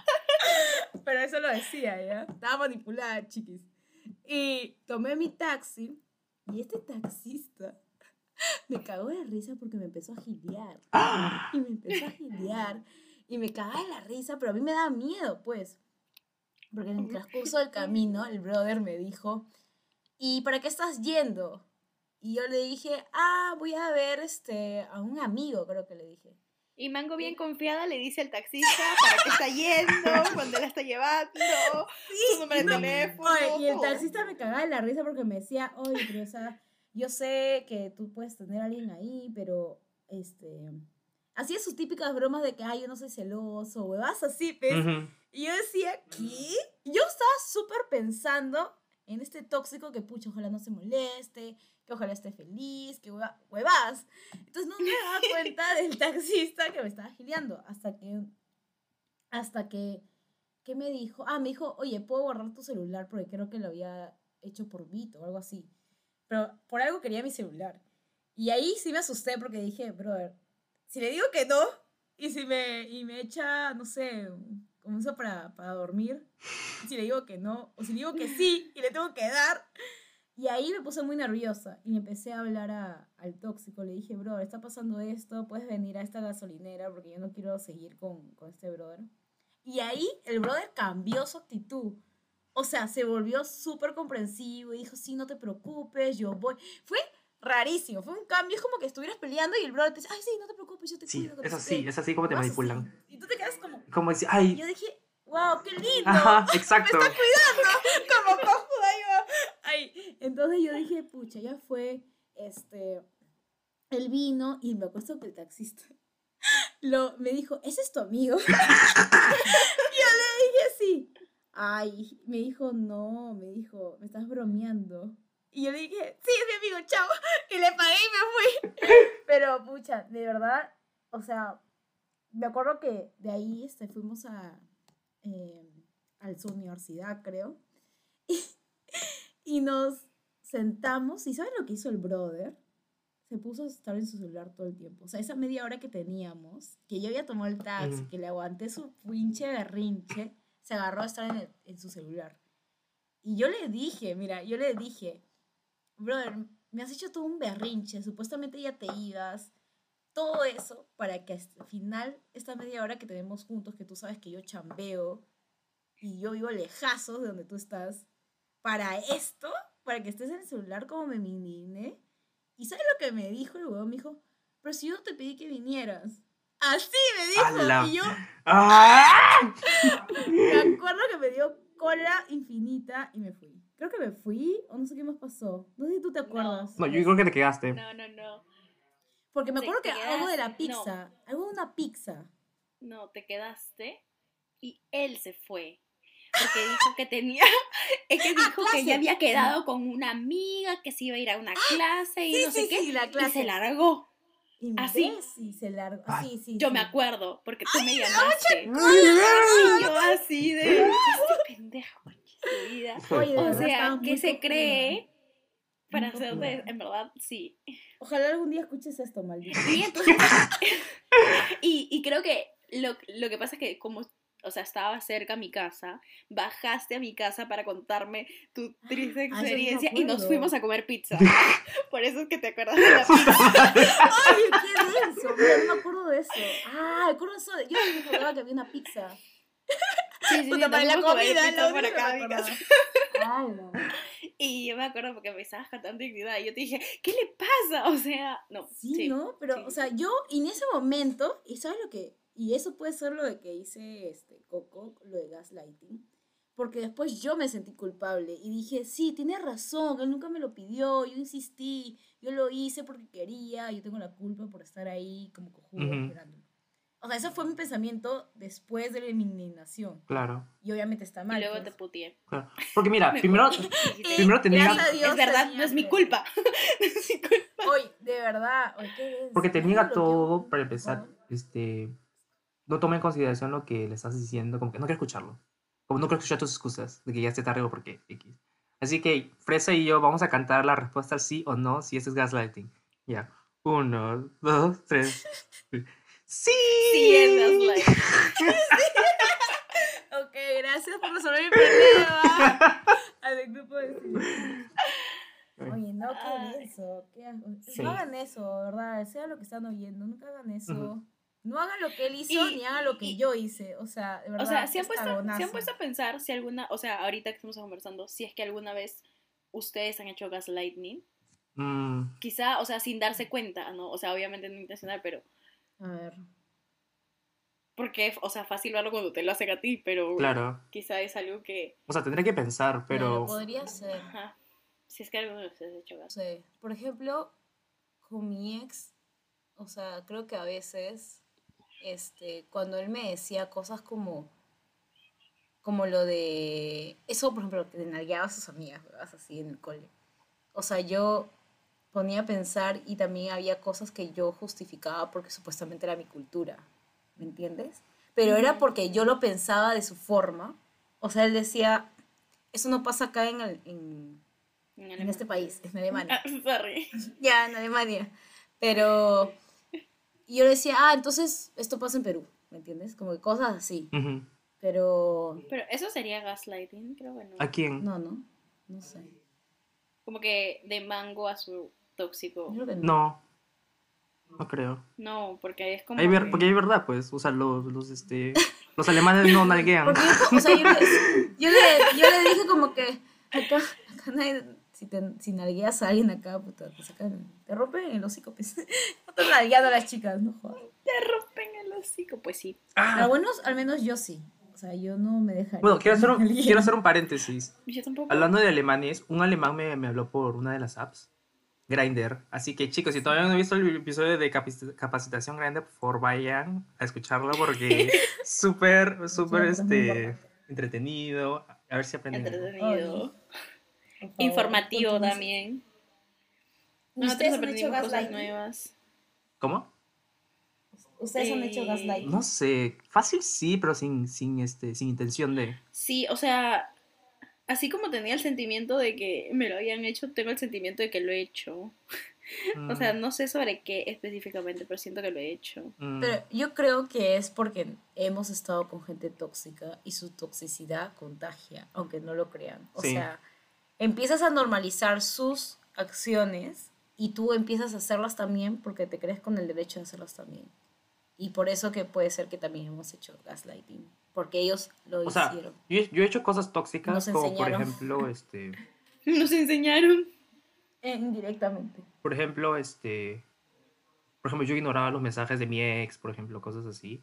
[LAUGHS] Pero eso lo decía, ¿ya? Estaba manipulada, chiquis. Y tomé mi taxi y este taxista [LAUGHS] me cagó de risa porque me empezó a gilear. ¡Ah! Y me empezó a gilear. Y me cagaba de la risa, pero a mí me daba miedo, pues. Porque en el transcurso del camino, el brother me dijo, ¿y para qué estás yendo? Y yo le dije, ah, voy a ver este, a un amigo, creo que le dije. Y Mango bien confiada le dice al taxista para qué está yendo, cuando la está llevando, su número de no, teléfono. Oye, y el taxista me cagaba de la risa porque me decía, oye, pero o sea, yo sé que tú puedes tener a alguien ahí, pero este. Hacía sus típicas bromas de que, ay, yo no soy celoso, huevas así. Ujú. Y yo decía, ¿qué? Yo estaba súper pensando en este tóxico que, pucha, ojalá no se moleste, que ojalá esté feliz, que hueva, huevas. Entonces no me daba [LAUGHS] cuenta del taxista que me estaba gileando hasta que, hasta que, ¿qué me dijo? Ah, me dijo, oye, ¿puedo guardar tu celular? Porque creo que lo había hecho por Vito o algo así. Pero por algo quería mi celular. Y ahí sí me asusté porque dije, brother, si le digo que no, y si me, y me echa, no sé, como eso para, para dormir, si le digo que no, o si le digo que sí, y le tengo que dar. Y ahí me puse muy nerviosa y empecé a hablar a- al tóxico. Le dije, brother, está pasando esto, puedes venir a esta gasolinera porque yo no quiero seguir con, con este brother. Y ahí el brother cambió su actitud. O sea, se volvió súper comprensivo y dijo, sí, no te preocupes, yo voy. Fue rarísimo. Fue un cambio, es como que estuvieras peleando y el brother te dice, ay, sí, no te preocupes, yo te Sí, cuido. es así, qué". es así como te manipulan. así. Y tú te quedas como, Como decir, y ay, yo dije, wow, qué lindo. ajá, [LAUGHS] exacto. como cojuda iba. Ay, entonces yo dije, pucha, ya fue, este, el vino y me acuerdo que el taxista [LAUGHS] lo, me dijo, ¿ese es tu amigo? [LAUGHS] yo le dije, sí. Ay, me dijo, no, me dijo, me estás bromeando. Y yo le dije, sí, es mi amigo, chao. [LAUGHS] Y le pagué y me fui. [LAUGHS] Pero, pucha, de verdad, o sea, me acuerdo que de ahí este, fuimos a, eh, a su universidad, creo. Y, [LAUGHS] y nos sentamos. ¿Y saben lo que hizo el brother? Se puso a estar en su celular todo el tiempo. O sea, esa media hora que teníamos, que yo había tomado el taxi, que le aguanté su pinche berrinche, se agarró a estar en, su celular. Y yo le dije, mira, yo le dije, brother, me has hecho todo un berrinche, supuestamente ya te ibas, todo eso para que el final, esta media hora que tenemos juntos, que tú sabes que yo chambeo y yo vivo lejazos de donde tú estás, para esto, para que estés en el celular como me indigné. ¿Y sabes lo que me dijo el huevón? Me dijo, pero si yo te pedí que vinieras. Así me dijo. ¡Hala! Y yo ¡Ah! me acuerdo que me dio cola infinita y me fui. Creo que me fui o no sé qué más pasó. No sé si tú te acuerdas. No, yo creo que te quedaste. No, no, no. Porque me acuerdo que algo de la no. pizza. Algo de una pizza. No, te quedaste y él se fue. Porque dijo que tenía, [LAUGHS] es que dijo que ya había quedado con una amiga, que se iba a ir a una clase y Sí, no sé sí, qué. sí, la Y clase. se largó. Así. Y se largó. Ay. Sí, sí. Yo sí. me acuerdo, porque tú me llamaste. Y yo así de este pendejo, su vida. Oye, O sea, estaba ¿qué muy se cree para hacer de, en verdad, sí. Ojalá algún día escuches esto, maldito. Y entonces, [LAUGHS] [LAUGHS] y, y creo que lo, lo que pasa es que como, o sea, estaba cerca a mi casa, bajaste a mi casa para contarme tu triste sí experiencia y nos fuimos a comer pizza. [LAUGHS] [LAUGHS] Por eso es que te acuerdas de la pizza. [LAUGHS] Oye, qué denso. No me acuerdo de eso. Ah, me acuerdo de eso. Yo me acordaba que había una pizza. Sí, sí, sí, Puta, nos para la comida, único que acá mi casa. Ay, no. Y yo me acuerdo porque me estabas cantando dignidad y yo te dije, ¿qué le pasa? O sea, no. Sí, ¿no? Pero, sí, o sí, sea, yo en ese momento, y sabes lo que, y eso puede ser lo de que hice este Coco, lo de gaslighting, porque después yo me sentí culpable y dije, sí, tienes razón, él nunca me lo pidió, yo insistí, yo lo hice porque quería, yo tengo la culpa por estar ahí como cojudo Ujú. esperándolo. O sea, eso fue mi pensamiento después de mi indignación. Claro, Y obviamente está mal. Y luego te pues. puteé. claro. Porque mira, [LAUGHS] Me primero, [LAUGHS] primero tenía, Gracias a Dios es verdad, no es mi culpa. [LAUGHS] No es mi culpa. Oye, de verdad, oye, qué denso. porque te niega todo, para empezar, Ajá. este, no toma en consideración lo que le estás diciendo, como que no quiere escucharlo. Como no quiere escuchar tus excusas de que ya esté tarde o porque X. Así que Fresa y yo vamos a cantar la respuesta sí o no si ese es gaslighting. Ya. Uno, dos, tres. [LAUGHS] ¡Sí! Sí, es gaslight. [LAUGHS] Ok, gracias por resolver mi problema. Al grupo de Oye, no, qué asco. Sí. No hagan eso, ¿verdad? Sea lo que están oyendo, nunca hagan eso. No hagan lo que él hizo Y- ni hagan lo que y- yo hice. O sea, de verdad. O sea, ¿se han, es puesto, ¿se han puesto a pensar si alguna, o sea, ahorita que estamos conversando, si es que alguna vez ustedes han hecho gaslighting? Mm, Quizá, o sea, sin darse cuenta, ¿no? O sea, obviamente no intencional, pero A ver. porque, o sea, fácil verlo cuando te lo hacen a ti, pero claro. quizá es algo que, O sea, tendré que pensar, pero. Claro, podría ser. ajá, si es que alguno de ustedes ha hecho gaslighting. sé. Por ejemplo, con mi ex, o sea, creo que a veces, este, cuando él me decía cosas como, como lo de, eso, por ejemplo, que nalgueaba a sus amigas, ¿verdad? así en el cole. O sea, yo ponía a pensar y también había cosas que yo justificaba porque supuestamente era mi cultura, ¿me entiendes? Pero era porque yo lo pensaba de su forma. O sea, él decía, eso no pasa acá en, el- en, En, este país, en Alemania. Ah, [LAUGHS] sorry. Ya, en Alemania. Pero y yo le decía, ah, entonces esto pasa en Perú, ¿me entiendes? Como que cosas así. Pero Pero eso sería gaslighting, creo que no. ¿A quién? no, no, no sé. Como que de mango a su tóxico. Yo creo que no. No. No creo. No, porque es como. Hay ver- que- porque hay verdad, pues. O sea, los, los, este, los alemanes no [LAUGHS] nalguean. Porque yo, o sea, yo, le- yo le, yo le dije como que acá, acá nadie si, te, si nalgueas a alguien acá, puta, te sacan, te rompen el hocico, pues. [LAUGHS] No estás nalgueando a las chicas, no jodas. Te rompen el hocico, pues sí. Ah, Al menos, al menos yo sí. O sea, yo no me dejaría. bueno, quiero hacer, un, quiero hacer un paréntesis. Yo tampoco. Hablando de alemanes, un alemán me, me habló por una de las apps, Grindr. Así que chicos, si todavía no han visto el episodio de capacitación Grindr, por favor vayan a escucharlo porque es [LAUGHS] súper, súper este, entretenido. A ver si aprenden. algo. Entretenido. Favor, Informativo también. Nosotros ¿Ustedes han hecho aprendimos cosas gaslighting? nuevas. ¿Cómo? ¿Ustedes han hecho Eh, gaslighting? No sé, fácil sí, pero sin, sin, este, sin intención de... Sí, o sea, así como tenía el sentimiento de que me lo habían hecho, tengo el sentimiento de que lo he hecho. mm, [LAUGHS] O sea, no sé sobre qué específicamente, pero siento que lo he hecho. mm, Pero yo creo que es porque hemos estado con gente tóxica y su toxicidad contagia, aunque no lo crean. O Sí. sea, empiezas a normalizar sus acciones y tú empiezas a hacerlas también porque te crees con el derecho de hacerlas también. Y por eso que puede ser que también hemos hecho gaslighting, porque ellos lo O sea, hicieron. yo, he- yo he hecho cosas tóxicas, Nos como por enseñaron. ejemplo, [LAUGHS] este... Nos enseñaron. Eh, indirectamente. Por ejemplo, este. Por ejemplo, yo ignoraba los mensajes de mi ex, por ejemplo, cosas así.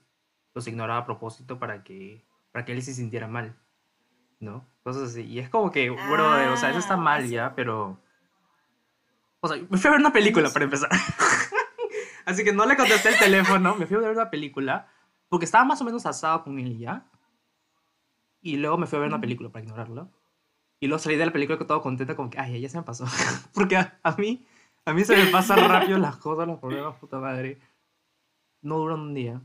Los ignoraba a propósito para que, para que él se sintiera mal. ¿No? Cosas así. Y es como que, bro, o sea, eso está Ah, mal ya, pero. O sea, me fui a ver una película para empezar. [LAUGHS] así que no le contesté el teléfono, me fui a ver una película. Porque estaba más o menos asado con él ya. Y luego me fui a ver una película para ignorarlo. Y luego salí de la película todo contenta, como que, ay, ya se me pasó. [LAUGHS] Porque a, a mí, a mí se me pasan rápido las cosas, los problemas, puta madre. No duran un día.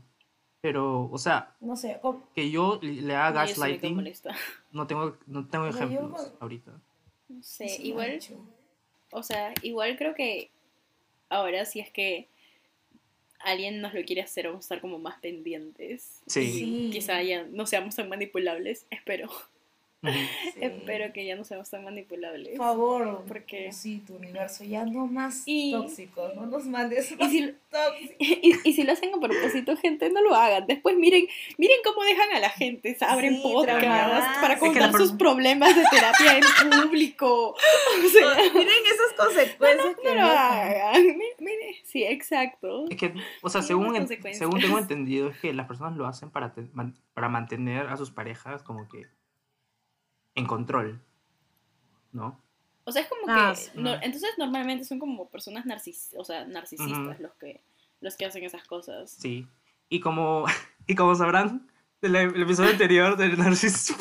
Pero, o sea, No sé, como- que yo le haga gaslighting, molesta. no tengo, no tengo yo ejemplos ahorita. No sé, sí igual, o sea, igual creo que ahora si es que alguien nos lo quiere hacer, vamos a estar como más pendientes. Sí. Sí. Quizá ya no seamos tan manipulables, espero. [LAUGHS] Sí. Espero que ya no seamos tan manipulables. Por favor, Porque- sí, tu universo ya no más Y- tóxicos, no nos mandes Y más si, tóxicos. [LAUGHS] y, y si lo hacen a propósito, gente, no lo hagan. Después miren, miren cómo dejan a la gente, se abren Sí, podcasts para Es que contar sus problemas de terapia en público. [LAUGHS] O sea, Miren esas consecuencias que no lo hagan. Mi- Mire, sí, exacto. Es que, o sea, según, en- según tengo entendido, es que las personas lo hacen para, te- man- para mantener a sus parejas como que en control. ¿No? O sea, es como Ah, que. sí. no- Ujú. entonces, normalmente son como personas narcis, o sea, narcisistas los, que, los que hacen esas cosas. Sí. Y como, [LAUGHS] y como sabrán del el episodio anterior del narcisismo.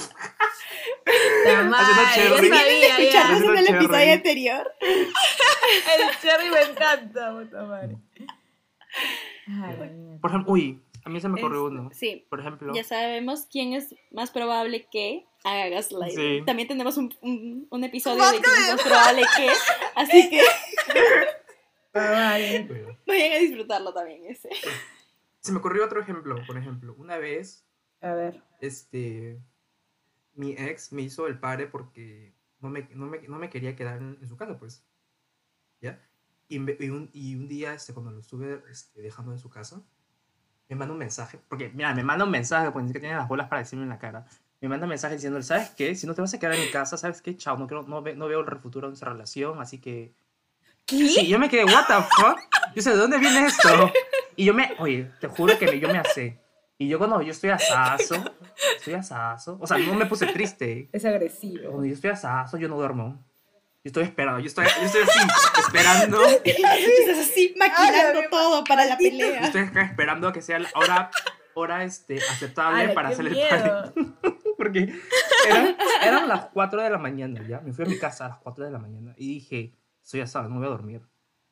Yo sabía, ¿Escucharon ya. Haciendo en el cherry. episodio anterior? El cherry me encanta, puta madre. [LAUGHS] Ay. Por ejemplo, uy, a mí se me ocurrió Este, uno. Sí, Por ejemplo, ya sabemos quién es más probable que haga gaslighting. Sí. También tenemos un, un, un episodio de quién es más probable que. Así que vayan a disfrutarlo también ese. se me ocurrió otro ejemplo. Por ejemplo, una vez, A ver. este, mi ex me hizo el padre porque no me, no me, no me quería quedar en, en su casa, pues. ¿Ya? Y, me- y un, y un día, este, cuando lo estuve este, dejando en su casa, me manda un mensaje, porque, mira, me manda un mensaje, pues ni siquiera tiene las bolas para decirme en la cara. Me manda un mensaje diciendo, ¿sabes qué? Si no te vas a quedar en mi casa, ¿sabes qué? Chao, no, quiero, no, ve- no veo el futuro de nuestra relación, así que... Sí, yo me quedé, what the fuck? Yo sé, ¿de dónde viene esto? Y yo me, oye, te juro que me- yo me asé. Y yo cuando yo estoy asazo, estoy asazo, o sea, no me puse triste. Es agresivo. Cuando yo estoy asazo, yo no duermo. Yo estoy esperando, yo estoy, yo estoy así, esperando. [LAUGHS] Estás así maquinando Ay, todo para la maldito. Yo pelea. estoy acá esperando a que sea la hora, hora este, aceptable Ala, para hacer el party. [LAUGHS] Porque eran, eran las 4 de la mañana ya. Me fui a mi casa a las 4 de la mañana y dije, soy asado, no voy a dormir.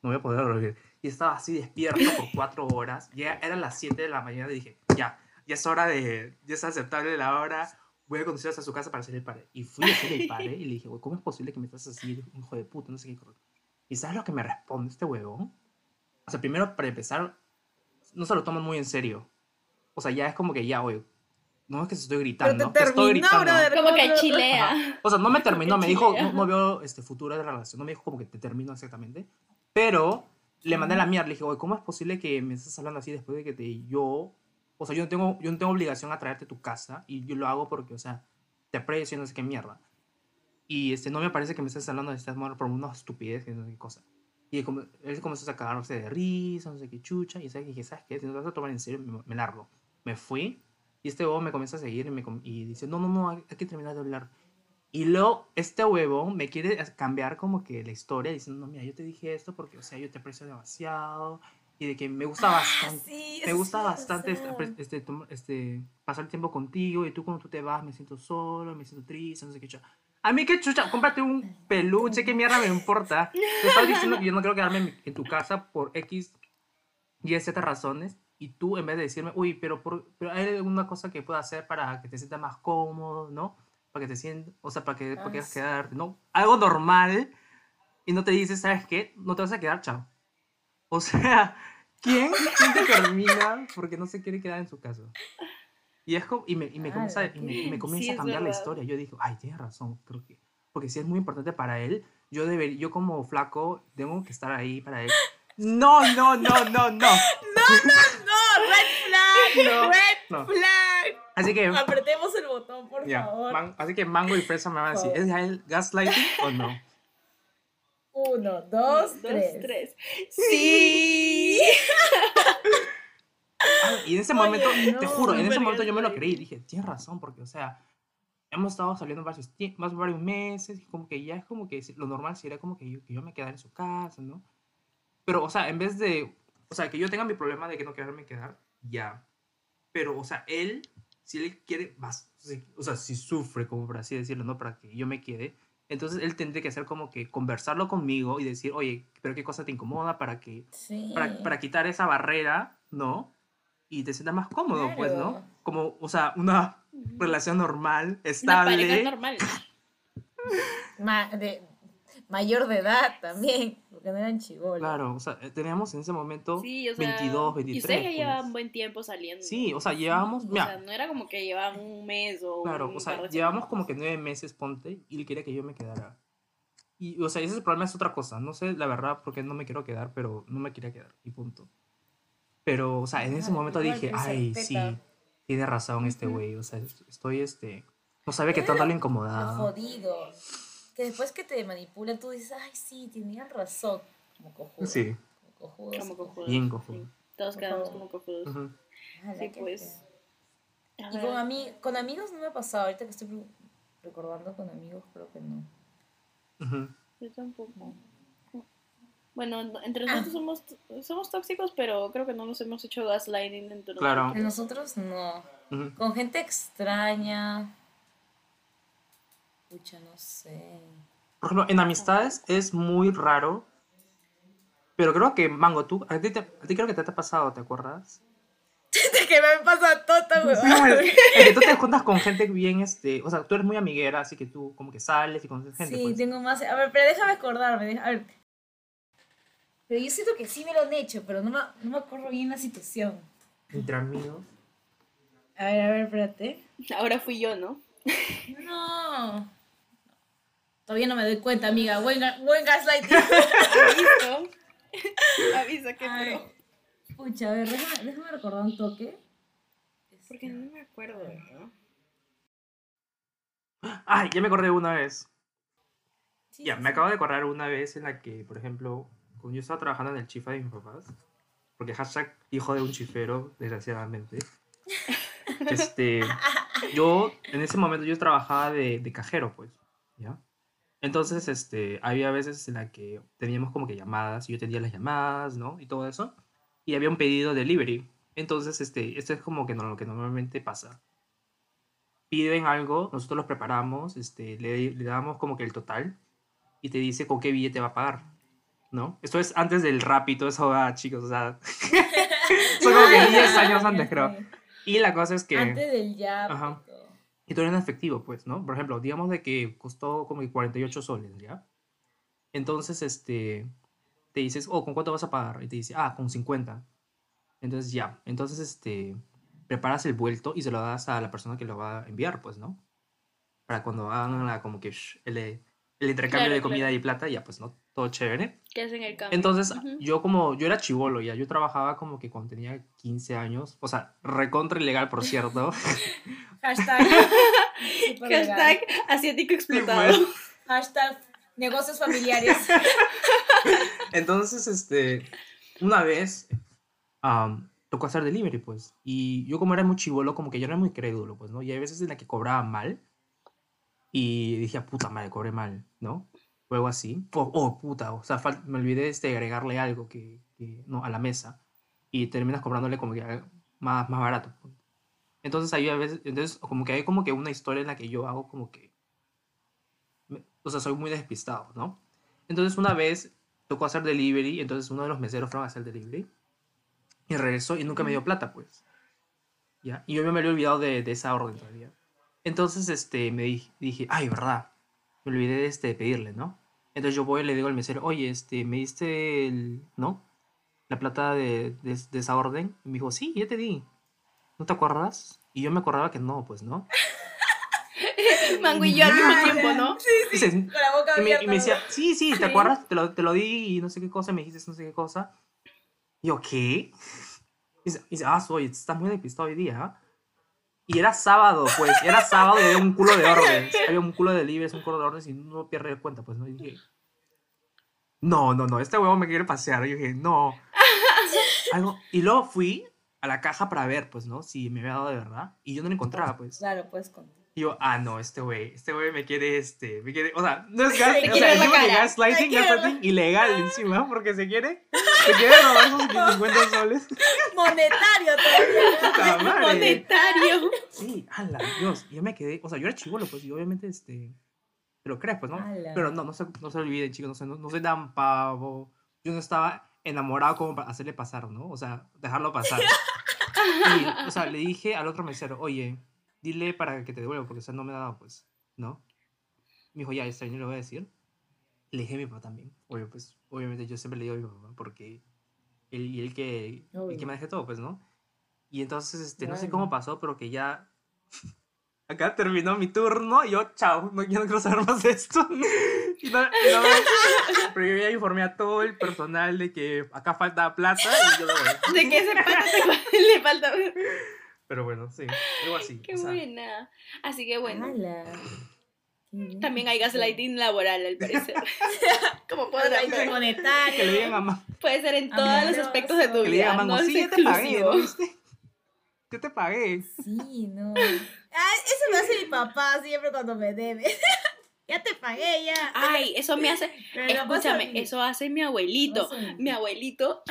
No voy a poder dormir. Y estaba así despierto por 4 horas. Ya eran las 7 de la mañana y dije, ya, ya es hora de, ya es aceptable la hora. Voy a conducir hasta su casa para hacer el padre. Y fui a hacer el padre y le dije, güey, ¿cómo es posible que me estás así, hijo de puta? No sé qué. cosa?". ¿Y sabes lo que me responde este huevón? O sea, primero, para empezar, no se lo toman muy en serio. O sea, ya es como que ya, oye, no es que se estoy gritando. te te estoy terminó, gritando. brother. Como que chilea. Ajá. O sea, no me terminó, me dijo, no, no veo este futuro de la relación, no me dijo como que te termino exactamente. Pero le mandé la mierda, le dije, oye, ¿cómo es posible que me estés hablando así después de que te, yo, o sea, yo no tengo, yo no tengo obligación a traerte tu casa y yo lo hago porque, o sea, te aprecio y no sé qué mierda. Y este, no me parece que me estés hablando de amor por una estupidez, que no sé qué cosa. Y él comenzó a cagarse de risa, no sé qué chucha. Y ¿sabes? dije, ¿sabes qué? Si no te vas a tomar en serio, me, me largo. Me fui. Y este huevo me comienza a seguir y, me, y dice, no, no, no, hay, hay que terminar de hablar. Y luego este huevo me quiere cambiar como que la historia diciendo, no, mira, yo te dije esto porque, o sea, yo te aprecio demasiado. Y de que me gusta bastante Sí, me gusta sí bastante este, este, este, pasar tiempo contigo y tú cuando tú te vas me siento solo, me siento triste, no sé qué chucha. A mí qué chucha, cómprate un [LAUGHS] peluche, qué mierda me importa. Te estás diciendo que yo no quiero quedarme en, tu casa por X y Z razones y tú en vez de decirme, uy, pero, por, pero hay alguna cosa que pueda hacer para que te sientas más cómodo, ¿no? Para que te sientas, o sea, para que Ah, sí. quedarte, ¿no? Algo normal y no te dices, ¿sabes qué? No te vas a quedar, chao. O sea, [LAUGHS] ¿quién, ¿quién te termina porque no se quiere quedar en su casa? Y, es como, y me, y me comienza, y me, y me [LAUGHS] comienza sí, a cambiar la historia. Yo digo, ay, tienes razón, creo que. Porque si es muy importante para él, yo, deber, yo como flaco tengo que estar ahí para él. No, no, no, no, no. [LAUGHS] No, red flag, No, red no. flag. Así que, Apretemos el botón, por ya, favor. man- así que Mango y Fresa me van a decir, Por ¿es él gaslighting o no? Uno, dos, tres. tres. Sí. Ah, y en ese momento, Oye, te no, juro, en ese momento yo me lo creí. Dije, tienes razón, porque, o sea, hemos estado saliendo varios, más varios meses, y como que ya es como que lo normal sería como que yo, que yo me quedara en su casa, ¿no? Pero, o sea, en vez de, o sea, que yo tenga mi problema de que no quererme quedar, ya. Pero, o sea, él, si él quiere más, o sea, si sufre, como por así decirlo, ¿no? Para que yo me quede, entonces él tendría que hacer como que conversarlo conmigo y decir, oye, pero qué cosa te incomoda para que Sí. para, para quitar esa barrera, ¿no? Y te sientas más cómodo, pues, ¿no? Como, o sea, una relación normal, Una pareja estable. normal. [LAUGHS] Ma- de, mayor de edad también, porque no eran chivolos. Claro, o sea, eh, teníamos en ese momento Sí, o sea. 22, Y 23. ustedes ya pues. llevaban buen tiempo saliendo. Sí, o sea, llevábamos, O mira, sea, no era como que llevaban un mes o. claro, un o sea, llevamos como que nueve meses, ponte, y él quería que yo me quedara. Y, o sea, ese problema es otra cosa. No sé, la verdad, por qué no me quiero quedar, pero no me quería quedar, y punto. Pero, o sea, en ese Ah, momento dije, ay, respeta". sí, tiene razón este Ujú. güey, o sea, estoy, este, no sabe que tanto lo Lo incomodaba. jodido. Que después que te manipulan, tú dices, ay, sí, tenían razón. Como cojudo. Sí, Como cojudo. Como cojudos. bien cojudo. Sí, Todos Por quedamos favor. como cojudos. Ala, Sí, pues. Y con, ami con amigos no me ha pasado. Ahorita que estoy re- recordando con amigos, creo que no. Yo tampoco. Bueno, no- entre Ah. nosotros somos, somos tóxicos, pero creo que no nos hemos hecho gaslighting entre Claro. De nosotros. nosotros no. Con gente extraña. Pucha, no sé. Por ejemplo, en amistades es muy raro. Pero creo que, Mango, tú, a ti, te- a ti creo que te, te ha pasado, ¿te acuerdas? [LAUGHS] que me pasa tota, No, es, es que tú te juntas con gente bien, este, o sea, tú eres muy amiguera, así que tú como que sales y conoces gente. Sí, pues. tengo más. A ver, pero déjame acordarme. deja- a ver. Pero yo siento que sí me lo han hecho, pero no me, no me acuerdo bien la situación. Entre amigos. A ver, a ver, espérate. Ahora fui yo, ¿no? No. Todavía no me doy cuenta, amiga. Buen, buen gaslighting. [LAUGHS] Listo. Avisa [LAUGHS] que Ay, pero. Pucha, a ver, déjame, déjame recordar un toque. Porque no me acuerdo, ¿no? Ay, ya me acordé de una vez. Sí, Ya, sí, me acabo de acordar una vez en la que, por ejemplo, cuando yo estaba trabajando en el chifa de mis papás, porque hashtag hijo de un chifero, desgraciadamente, [LAUGHS] este, yo, en ese momento yo trabajaba de, de cajero, pues, ¿ya? Entonces, este, había veces en la que teníamos como que llamadas, y yo tenía las llamadas, ¿no? Y todo eso, y había un pedido de delivery. Entonces, este, esto es como que no, lo que normalmente pasa. Piden algo, nosotros los preparamos, este, le, le damos como que el total, y te dice con qué billete va a pagar, ¿no? Esto es antes del rap y todo eso, ah, chicos, o sea, [LAUGHS] [LAUGHS] son como que 10 años Ah, antes, ya creo. Y la cosa es que... Antes del jab. Ajá. Y todo era en efectivo, pues, ¿no? Por ejemplo, digamos de que costó como que 48 soles, ¿ya? Entonces, este, te dices, oh, ¿con cuánto vas a pagar? Y te dice, ah, con 50. Entonces, ya. Entonces, este, preparas el vuelto y se lo das a la persona que lo va a enviar, pues, ¿no? Para cuando hagan la, como que sh- el, el intercambio Claro, de comida claro. y plata, ya, pues, ¿no? Todo chévere. ¿Qué hacen el cambio? Entonces, yo como, yo era chivolo ya, yo trabajaba como que cuando tenía 15 años, o sea, recontra ilegal, por cierto. [LAUGHS] Hashtag. Hashtag asiático Sí, explotado. pues. Hashtag negocios familiares. [LAUGHS] Entonces, este, una vez tocó hacer delivery, pues. Y yo como era muy chivolo, como que yo era muy crédulo, pues, ¿no? Y hay veces en la que cobraba mal. Y dije, "Ah, puta madre, cobré mal, ¿no? O algo así. O, oh, puta, o sea, me olvidé este, de agregarle algo que, que- no, a la mesa. Y terminas cobrándole como que más, más barato. Entonces ahí a veces, entonces como que hay como que una historia en la que yo hago como que, me- o sea, soy muy despistado, ¿no? Entonces una vez tocó hacer delivery, entonces uno de los meseros fueron a hacer delivery y regresó y nunca me dio plata, pues. ¿Ya? Y yo me había olvidado de, de esa orden todavía. Entonces, este, me di- dije, ay, verdad, me olvidé de, este, de pedirle, ¿no? Entonces yo voy y le digo al mesero, oye, este, ¿me diste el, no? La plata de, de, de esa orden. Y me dijo, sí, ya te di. ¿No te acuerdas? Y yo me acordaba que no, pues, ¿no? [LAUGHS] Mango y yo al mismo tiempo, ¿no? Dice, Con la boca y me, abierta. y me decía, sí, sí, ¿te Sí. acuerdas? Te lo, te lo di y no sé qué cosa, me dijiste no sé qué cosa. Y yo, ¿qué? Y dice, ah, soy, estás muy despistado hoy día, ¿ah?". Y era sábado, pues, era sábado y había un culo de [LAUGHS] órdenes. Había un culo de libres, un culo de órdenes y no pierde de cuenta, pues, ¿no? Y dije, no, no, no, este huevo me quiere pasear. Y yo dije, no. [LAUGHS] Algo. Y luego fui a la caja para ver, pues, ¿no? Si me había dado de verdad. Y yo no lo encontraba, pues. Claro, pues con. Y yo, ah, no, este güey, este güey me quiere, este, me quiere, o sea, no es [LAUGHS] gas, o sea, cara. gaslighting, gaslighting ilegal encima, porque se quiere, se quiere robar esos 50 soles. [LAUGHS] Monetario todavía. [LAUGHS] Monetario. Sí, ala, Dios, yo me quedé, o sea, yo era chivolo, pues, y obviamente, este, te lo crees, pues, ¿no? Ala. Pero no, no se, no se olviden, chicos, no, se- no, no soy tan pavo, yo no estaba enamorado como para hacerle pasar, ¿no? O sea, dejarlo pasar. Y, o sea, le dije al otro mesero, oye, dile para que te devuelva, porque o sea, no me ha dado, pues, ¿no? Me dijo, ya, bien, yo le voy a decir. Le dije a mi papá también. Obvio, pues, obviamente yo siempre le digo a mi papá, porque él y él que, el que maneje todo, pues, ¿no? Y entonces, este, no sé cómo pasó, pero que ya... [LAUGHS] Acá terminó mi turno y yo, chao, no, yo no quiero saber más de esto. [LAUGHS] Y no- y no pero yo ya informé a todo el personal de que acá falta plata y yo me voy. De que ese pata [LAUGHS] le falta. Pero bueno, sí, algo así. Qué o sea, buena. Así que bueno. Ala. Qué bien. También hay gaslighting laboral, al parecer. [LAUGHS] Como Gaslighting ver. monetario. que le digan a Ma- Puede ser en todos los aspectos de tu que le digan vida. a Mango, No sí, ya te pagué. ¿no viste? Yo te pagué. Sí, no. Ah, eso me hace mi papá siempre cuando me debe. [LAUGHS] ya te pagué, ya. Ay, eso me hace. Pero Escúchame, eso hace mi abuelito. Mi abuelito.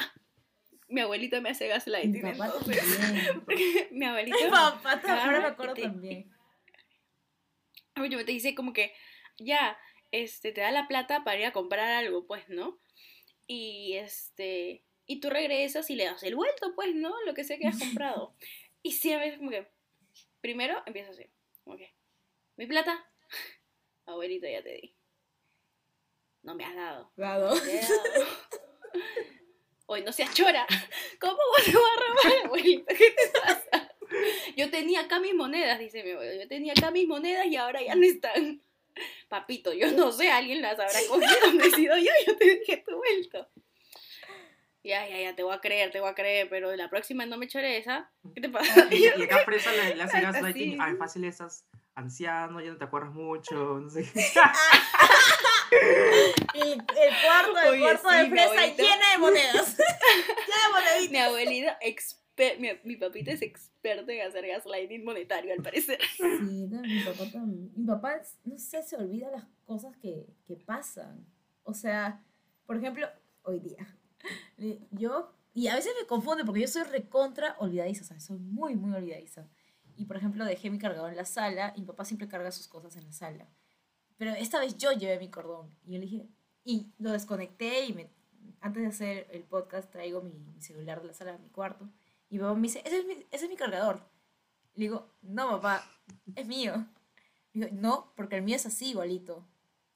Mi abuelito me hace Mi gaslighting. papá entonces. también. [LAUGHS] Mi abuelito. Mi papá también. Ahora me acuerdo te- también. [LAUGHS] Oye, te dice como que, ya, este, te da la plata para ir a comprar algo, pues, ¿no? Y este, y tú regresas y le das el vuelto, pues, ¿no? Lo que sea que has comprado. [LAUGHS] Y siempre es como que, primero empieza así, como que, ¿mi plata? Abuelito, ya te di. No me has dado. Dado. Te he dado. Hoy no seas chora. [LAUGHS] ¿Cómo vos te vas a robar, [LAUGHS] abuelito? ¿Qué te pasa? Yo tenía acá mis monedas, dice mi abuelo. Yo tenía acá mis monedas y ahora ya no están. Papito, yo no sé, alguien las habrá cogido, me he sido yo, yo te dije tu vuelto. Ya, ya, ya, te voy a creer, te voy a creer, pero de la próxima no me chore esa. ¿Qué te pasa? Y, [LAUGHS] y acá le hace Así. gaslighting. Ay, fácil estás anciano, ya no te acuerdas mucho, no sé qué. [LAUGHS] Y el cuarto, el cuarto sí, de fresa abuelito. lleno de monedas. [LAUGHS] lleno de moneditas. Mi abuelito, exper- mi, mi papita es experto en hacer gaslighting monetario, al parecer. Sí, no, mi papá también. Mi papá, no sé, se olvida las cosas que, que pasan. O sea, por ejemplo, hoy día, le- yo, y a veces me confunde porque yo soy recontra olvidadiza, o sea, soy muy, muy olvidadiza. Y por ejemplo, dejé mi cargador en la sala y mi papá siempre carga sus cosas en la sala. Pero esta vez yo llevé mi cordón y yo le dije, y lo desconecté y me, antes de hacer el podcast traigo mi, celular de la sala a mi cuarto. Y mi papá me dice, ese es mi, ese es mi cargador. Le digo, no, papá, es mío. Digo, no, porque el mío es así igualito.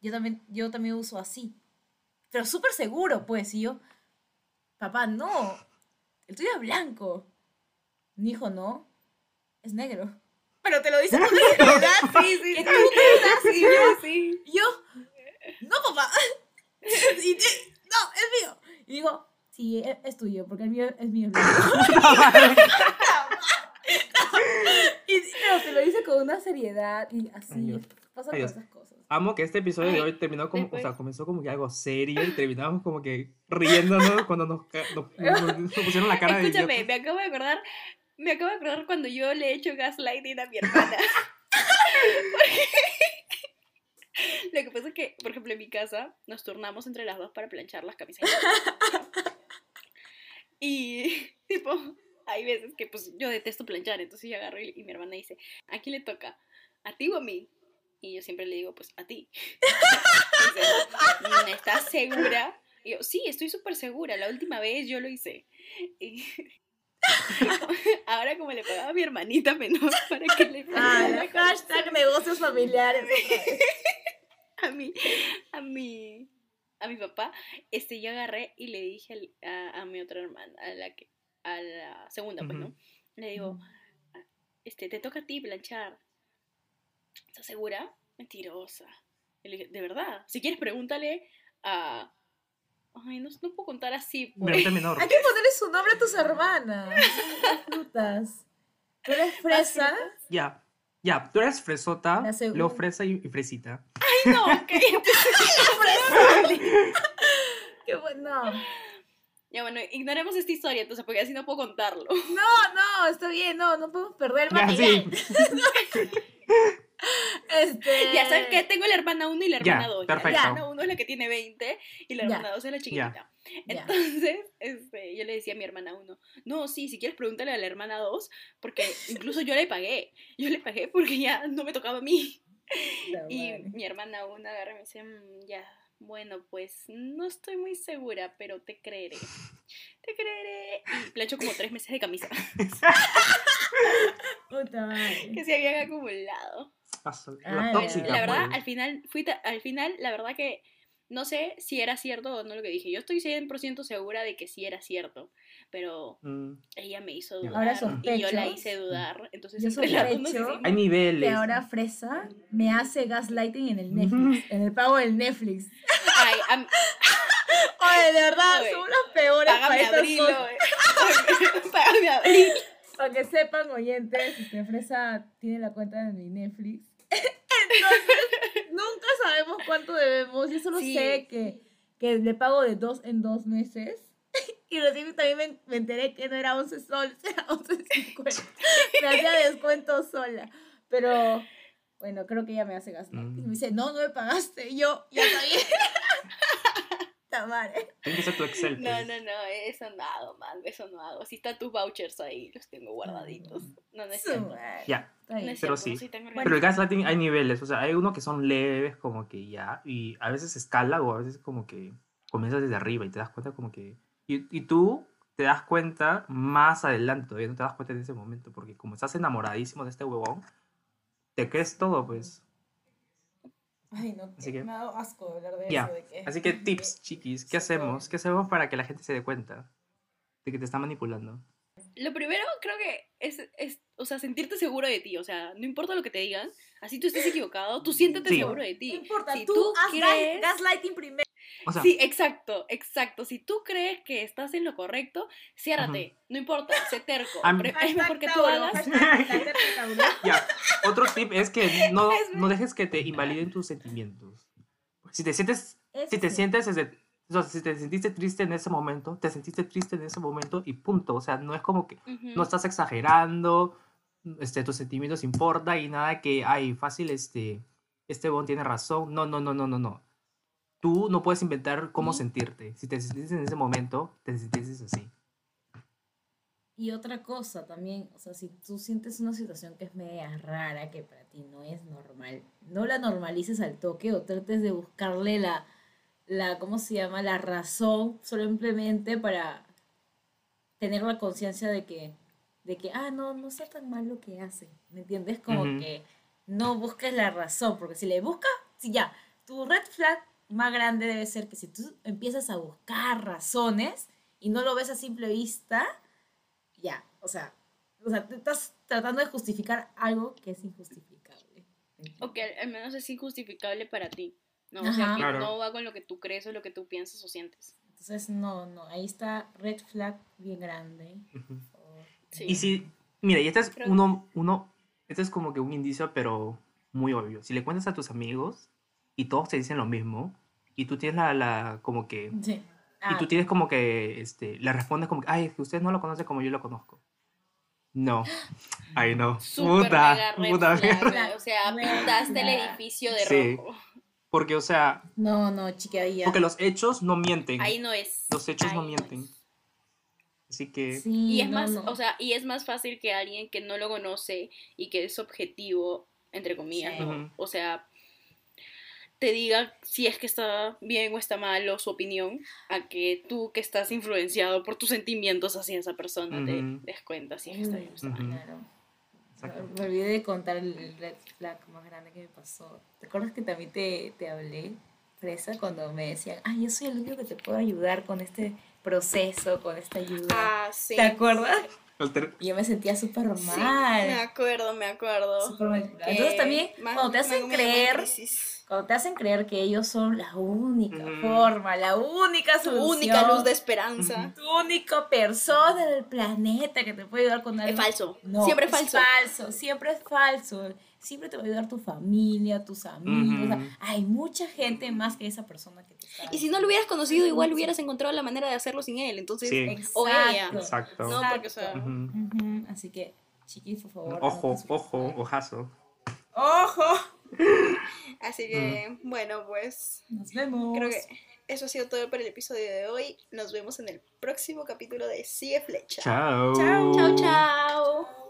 Yo también, yo también uso así. Pero súper seguro, pues. Y yo, papá, no. El tuyo es blanco. Mi hijo, no. Es negro. Pero te lo dice con una seguridad Sí, sí, que sí. tú dudas. Sí, Y yo, sí. y yo, no, papá. [LAUGHS] Y, no, es mío. Y digo, sí, es, es tuyo, porque el mío es mío. [LAUGHS] Y, pero te lo dice con una seriedad y así. Ay. Pasan Ay, esas cosas. Amo que este episodio de hoy terminó como, o sea, comenzó como que algo serio y terminamos como que riéndonos cuando nos, nos- nos- nos pusieron la cara de Escúchame, idiotas. me acabo de acordar, me acabo de acordar cuando yo le he hecho gaslighting a mi hermana. Porque- [LAUGHS] Lo que pasa es que, por ejemplo, en mi casa nos turnamos entre las dos para planchar las camisetas. Y, [LAUGHS] tipo, hay veces que pues yo detesto planchar, entonces yo agarro y, y mi hermana dice, ¿a quién le toca? ¿A ti o a mí? Y yo siempre le digo, pues, a ti. Dice, "Mm, ¿estás segura? Y yo, sí, estoy súper segura, la última vez yo lo hice. Y [LAUGHS] ahora como le pagaba a mi hermanita menor [LAUGHS] para que le Ah, la camisa hashtag negocios familiares. [LAUGHS] a mi, a mi, a mi papá, este, yo agarré y le dije al- a, a mi otra hermana, a la que, a la segunda, pues, ¿no? Le digo, este, te toca a ti planchar. ¿Estás segura? Mentirosa. Y le dije, de verdad, si quieres pregúntale a... Ay, no, no puedo contar así, pues. Hay que ponerle su nombre a tus hermanas. Frutas. Tú eres fresa. Ya, ya, tú eres fresota, La segunda. luego fresa y, y fresita. Ay, no, [LAUGHS] ok. [LAUGHS] [LAUGHS] Qué bueno. ya, bueno, ignoremos esta historia, entonces, porque así no puedo contarlo. No, no, está bien, no, no podemos perder el Ya, material. sí. Este... [LAUGHS] Ya sabes que tengo la hermana 1 y la hermana 2. perfecto. La hermana 1 es la que tiene 20 y la hermana 2 es la chiquitita. Entonces, [LAUGHS] este, yo le decía a mi hermana 1, no, sí, si quieres pregúntale a la hermana 2, porque [LAUGHS] incluso yo le pagué. Yo le pagué porque ya no me tocaba a mí. Y mi hermana 1 agarra y me dice, "Mm, ya, bueno, pues no estoy muy segura, pero te creeré. Te creeré. Y planchó como tres meses de camisa Puta madre. que se habían acumulado. Paso, Ah, La la- tóxica. La verdad, pues. al final, fui al final, la verdad que no sé si era cierto o no lo que dije. Yo estoy 100% segura de que sí era cierto, pero Mm, ella me hizo dudar Ahora y yo la hice dudar. Entonces, Yo [LAUGHS] las sospecho Hay niveles. Que ahora fresa me hace gaslighting en el Netflix, en el pago del Netflix. Ay, [LAUGHS] Oye, de verdad, Oye, somos los peores para págame estas abril, cosas. oye. [LAUGHS] págame abril. Para que sepan, oyentes, este Fresa tiene la cuenta de mi Netflix. Entonces, nunca sabemos cuánto debemos. Yo solo Sí. sé que, que le pago de dos en dos meses. [LAUGHS] Y recién también me, me enteré que no era 11 soles, [LAUGHS] era 11.50. Me hacía descuento sola. Pero, bueno, creo que ella me hace gastar. Mm. Y me dice, no, no me pagaste. Y yo, ya está [LAUGHS] Tiene que ser tu Excel. No, pues. no, no, eso no hago, man, eso no hago. Si están tus vouchers ahí, los tengo guardaditos. No, no es. Ya, Está No Pero sí. pero el gaslighting hay niveles. O sea, hay uno que son leves, como que ya. Y a veces escala o a veces como que comienzas desde arriba y te das cuenta como que. Y, y tú te das cuenta más adelante, todavía no te das cuenta en ese momento, porque como estás enamoradísimo de este huevón, te crees todo, pues. Ay, no, Así que- me ha dado asco hablar de Ya, eso. De que, Así que [LAUGHS] tips, chiquis, ¿qué hacemos? ¿Qué hacemos para que la gente se dé cuenta de que te está manipulando? Lo primero creo que es, es, o sea, sentirte seguro de ti. O sea, no importa lo que te digan, así tú estés equivocado, tú siéntete Sí. seguro de ti. No importa, si tú, haz gas- crees- gaslighting primero. O sea, Sí, exacto, exacto. Si tú crees que estás en lo correcto, ciérrate. No importa, sé terco. Am- es mejor que tú Tauro, hagas. [LAUGHS] ya. Otro tip es que no, [LAUGHS] no dejes que te invaliden tus sentimientos. Si te sientes, si te sientes desde- o sea, si te sentiste triste en ese momento, te sentiste triste en ese momento y punto. O sea, no es como que Ujú. no estás exagerando, este, tus sentimientos importan y nada que, ay, fácil, este, este bon tiene razón. No, no, no, no, no, no. Tú no puedes inventar cómo sentirte. Si te sentiste en ese momento, te sentiste así. Y otra cosa también, o sea, si tú sientes una situación que es media rara, que para ti no es normal, no la normalices al toque o trates de buscarle la, la ¿cómo se llama? La razón simplemente para tener la conciencia de que, de que, ah, no, no está tan mal lo que hace, ¿me entiendes? Como que no busques la razón, porque si le buscas, si ya, tu red flag más grande debe ser que si tú empiezas a buscar razones y no lo ves a simple vista, ya, o sea, o sea, te estás tratando de justificar algo que es injustificable. O que al, menos es injustificable para ti. No, o sea, que Claro. no va con lo que tú crees o lo que tú piensas o sientes. Entonces, no, no, ahí está red flag bien grande. Ujú. por favor. Sí. Y si, mira, y este es Creo- uno, uno, este es como que un indicio, pero muy obvio. Si le cuentas a tus amigos y todos te dicen lo mismo, y tú tienes la, la como que... Sí. Y Ah, tú tienes como que, este, le respondes como que, ay, es que usted no lo conoce como yo lo conozco. No. [GASPS] Ay, no. Súper Puta, mega puta mierda. O sea, pintaste el edificio de Sí. rojo. Porque, o sea, No, no, chiquilla. porque los hechos no mienten. Ahí no es. Los hechos no ahí mienten. es. Así que, Sí, Y es no, más, no. o sea, y es más fácil que alguien que no lo conoce y que es objetivo, entre comillas, Sí. ¿no? Ujú. O sea, te diga si es que está bien o está mal o su opinión, a que tú que estás influenciado por tus sentimientos hacia esa persona te Ujú. des cuenta si es que está bien o está mal. Claro. Exacto. Me olvidé de contar el red flag más grande que me pasó. ¿Te acuerdas que también te, te hablé, Fresa, cuando me decían, ah, yo soy el único que te puedo ayudar con este proceso, con esta ayuda? Ah, sí. ¿Te acuerdas? Y yo me sentía súper Sí, mal. me acuerdo, me acuerdo. súper. Que Entonces también, cuando te hacen creer, crisis. Cuando te hacen creer que ellos son la única forma, la única Tu solución, única luz de esperanza. tu única persona del planeta que te puede ayudar con algo. Es falso. No, Siempre es es falso. falso, siempre es falso. Siempre te va a ayudar tu familia, tus amigos. o sea, Ujú. hay mucha gente más que esa persona que te está. Y si no lo hubieras conocido, igual hubieras encontrado la manera de hacerlo sin él. Entonces, Sí. o ella. Exacto. No, porque, o sea, Así que, chiquis, por favor. Ojo, ojo, ojazo. ¡Ojo! Así que, bueno, pues Nos vemos. creo que eso ha sido todo por el episodio de hoy. Nos vemos en el próximo capítulo de Sigue Flecha. Chao. Chao. Chao, chao.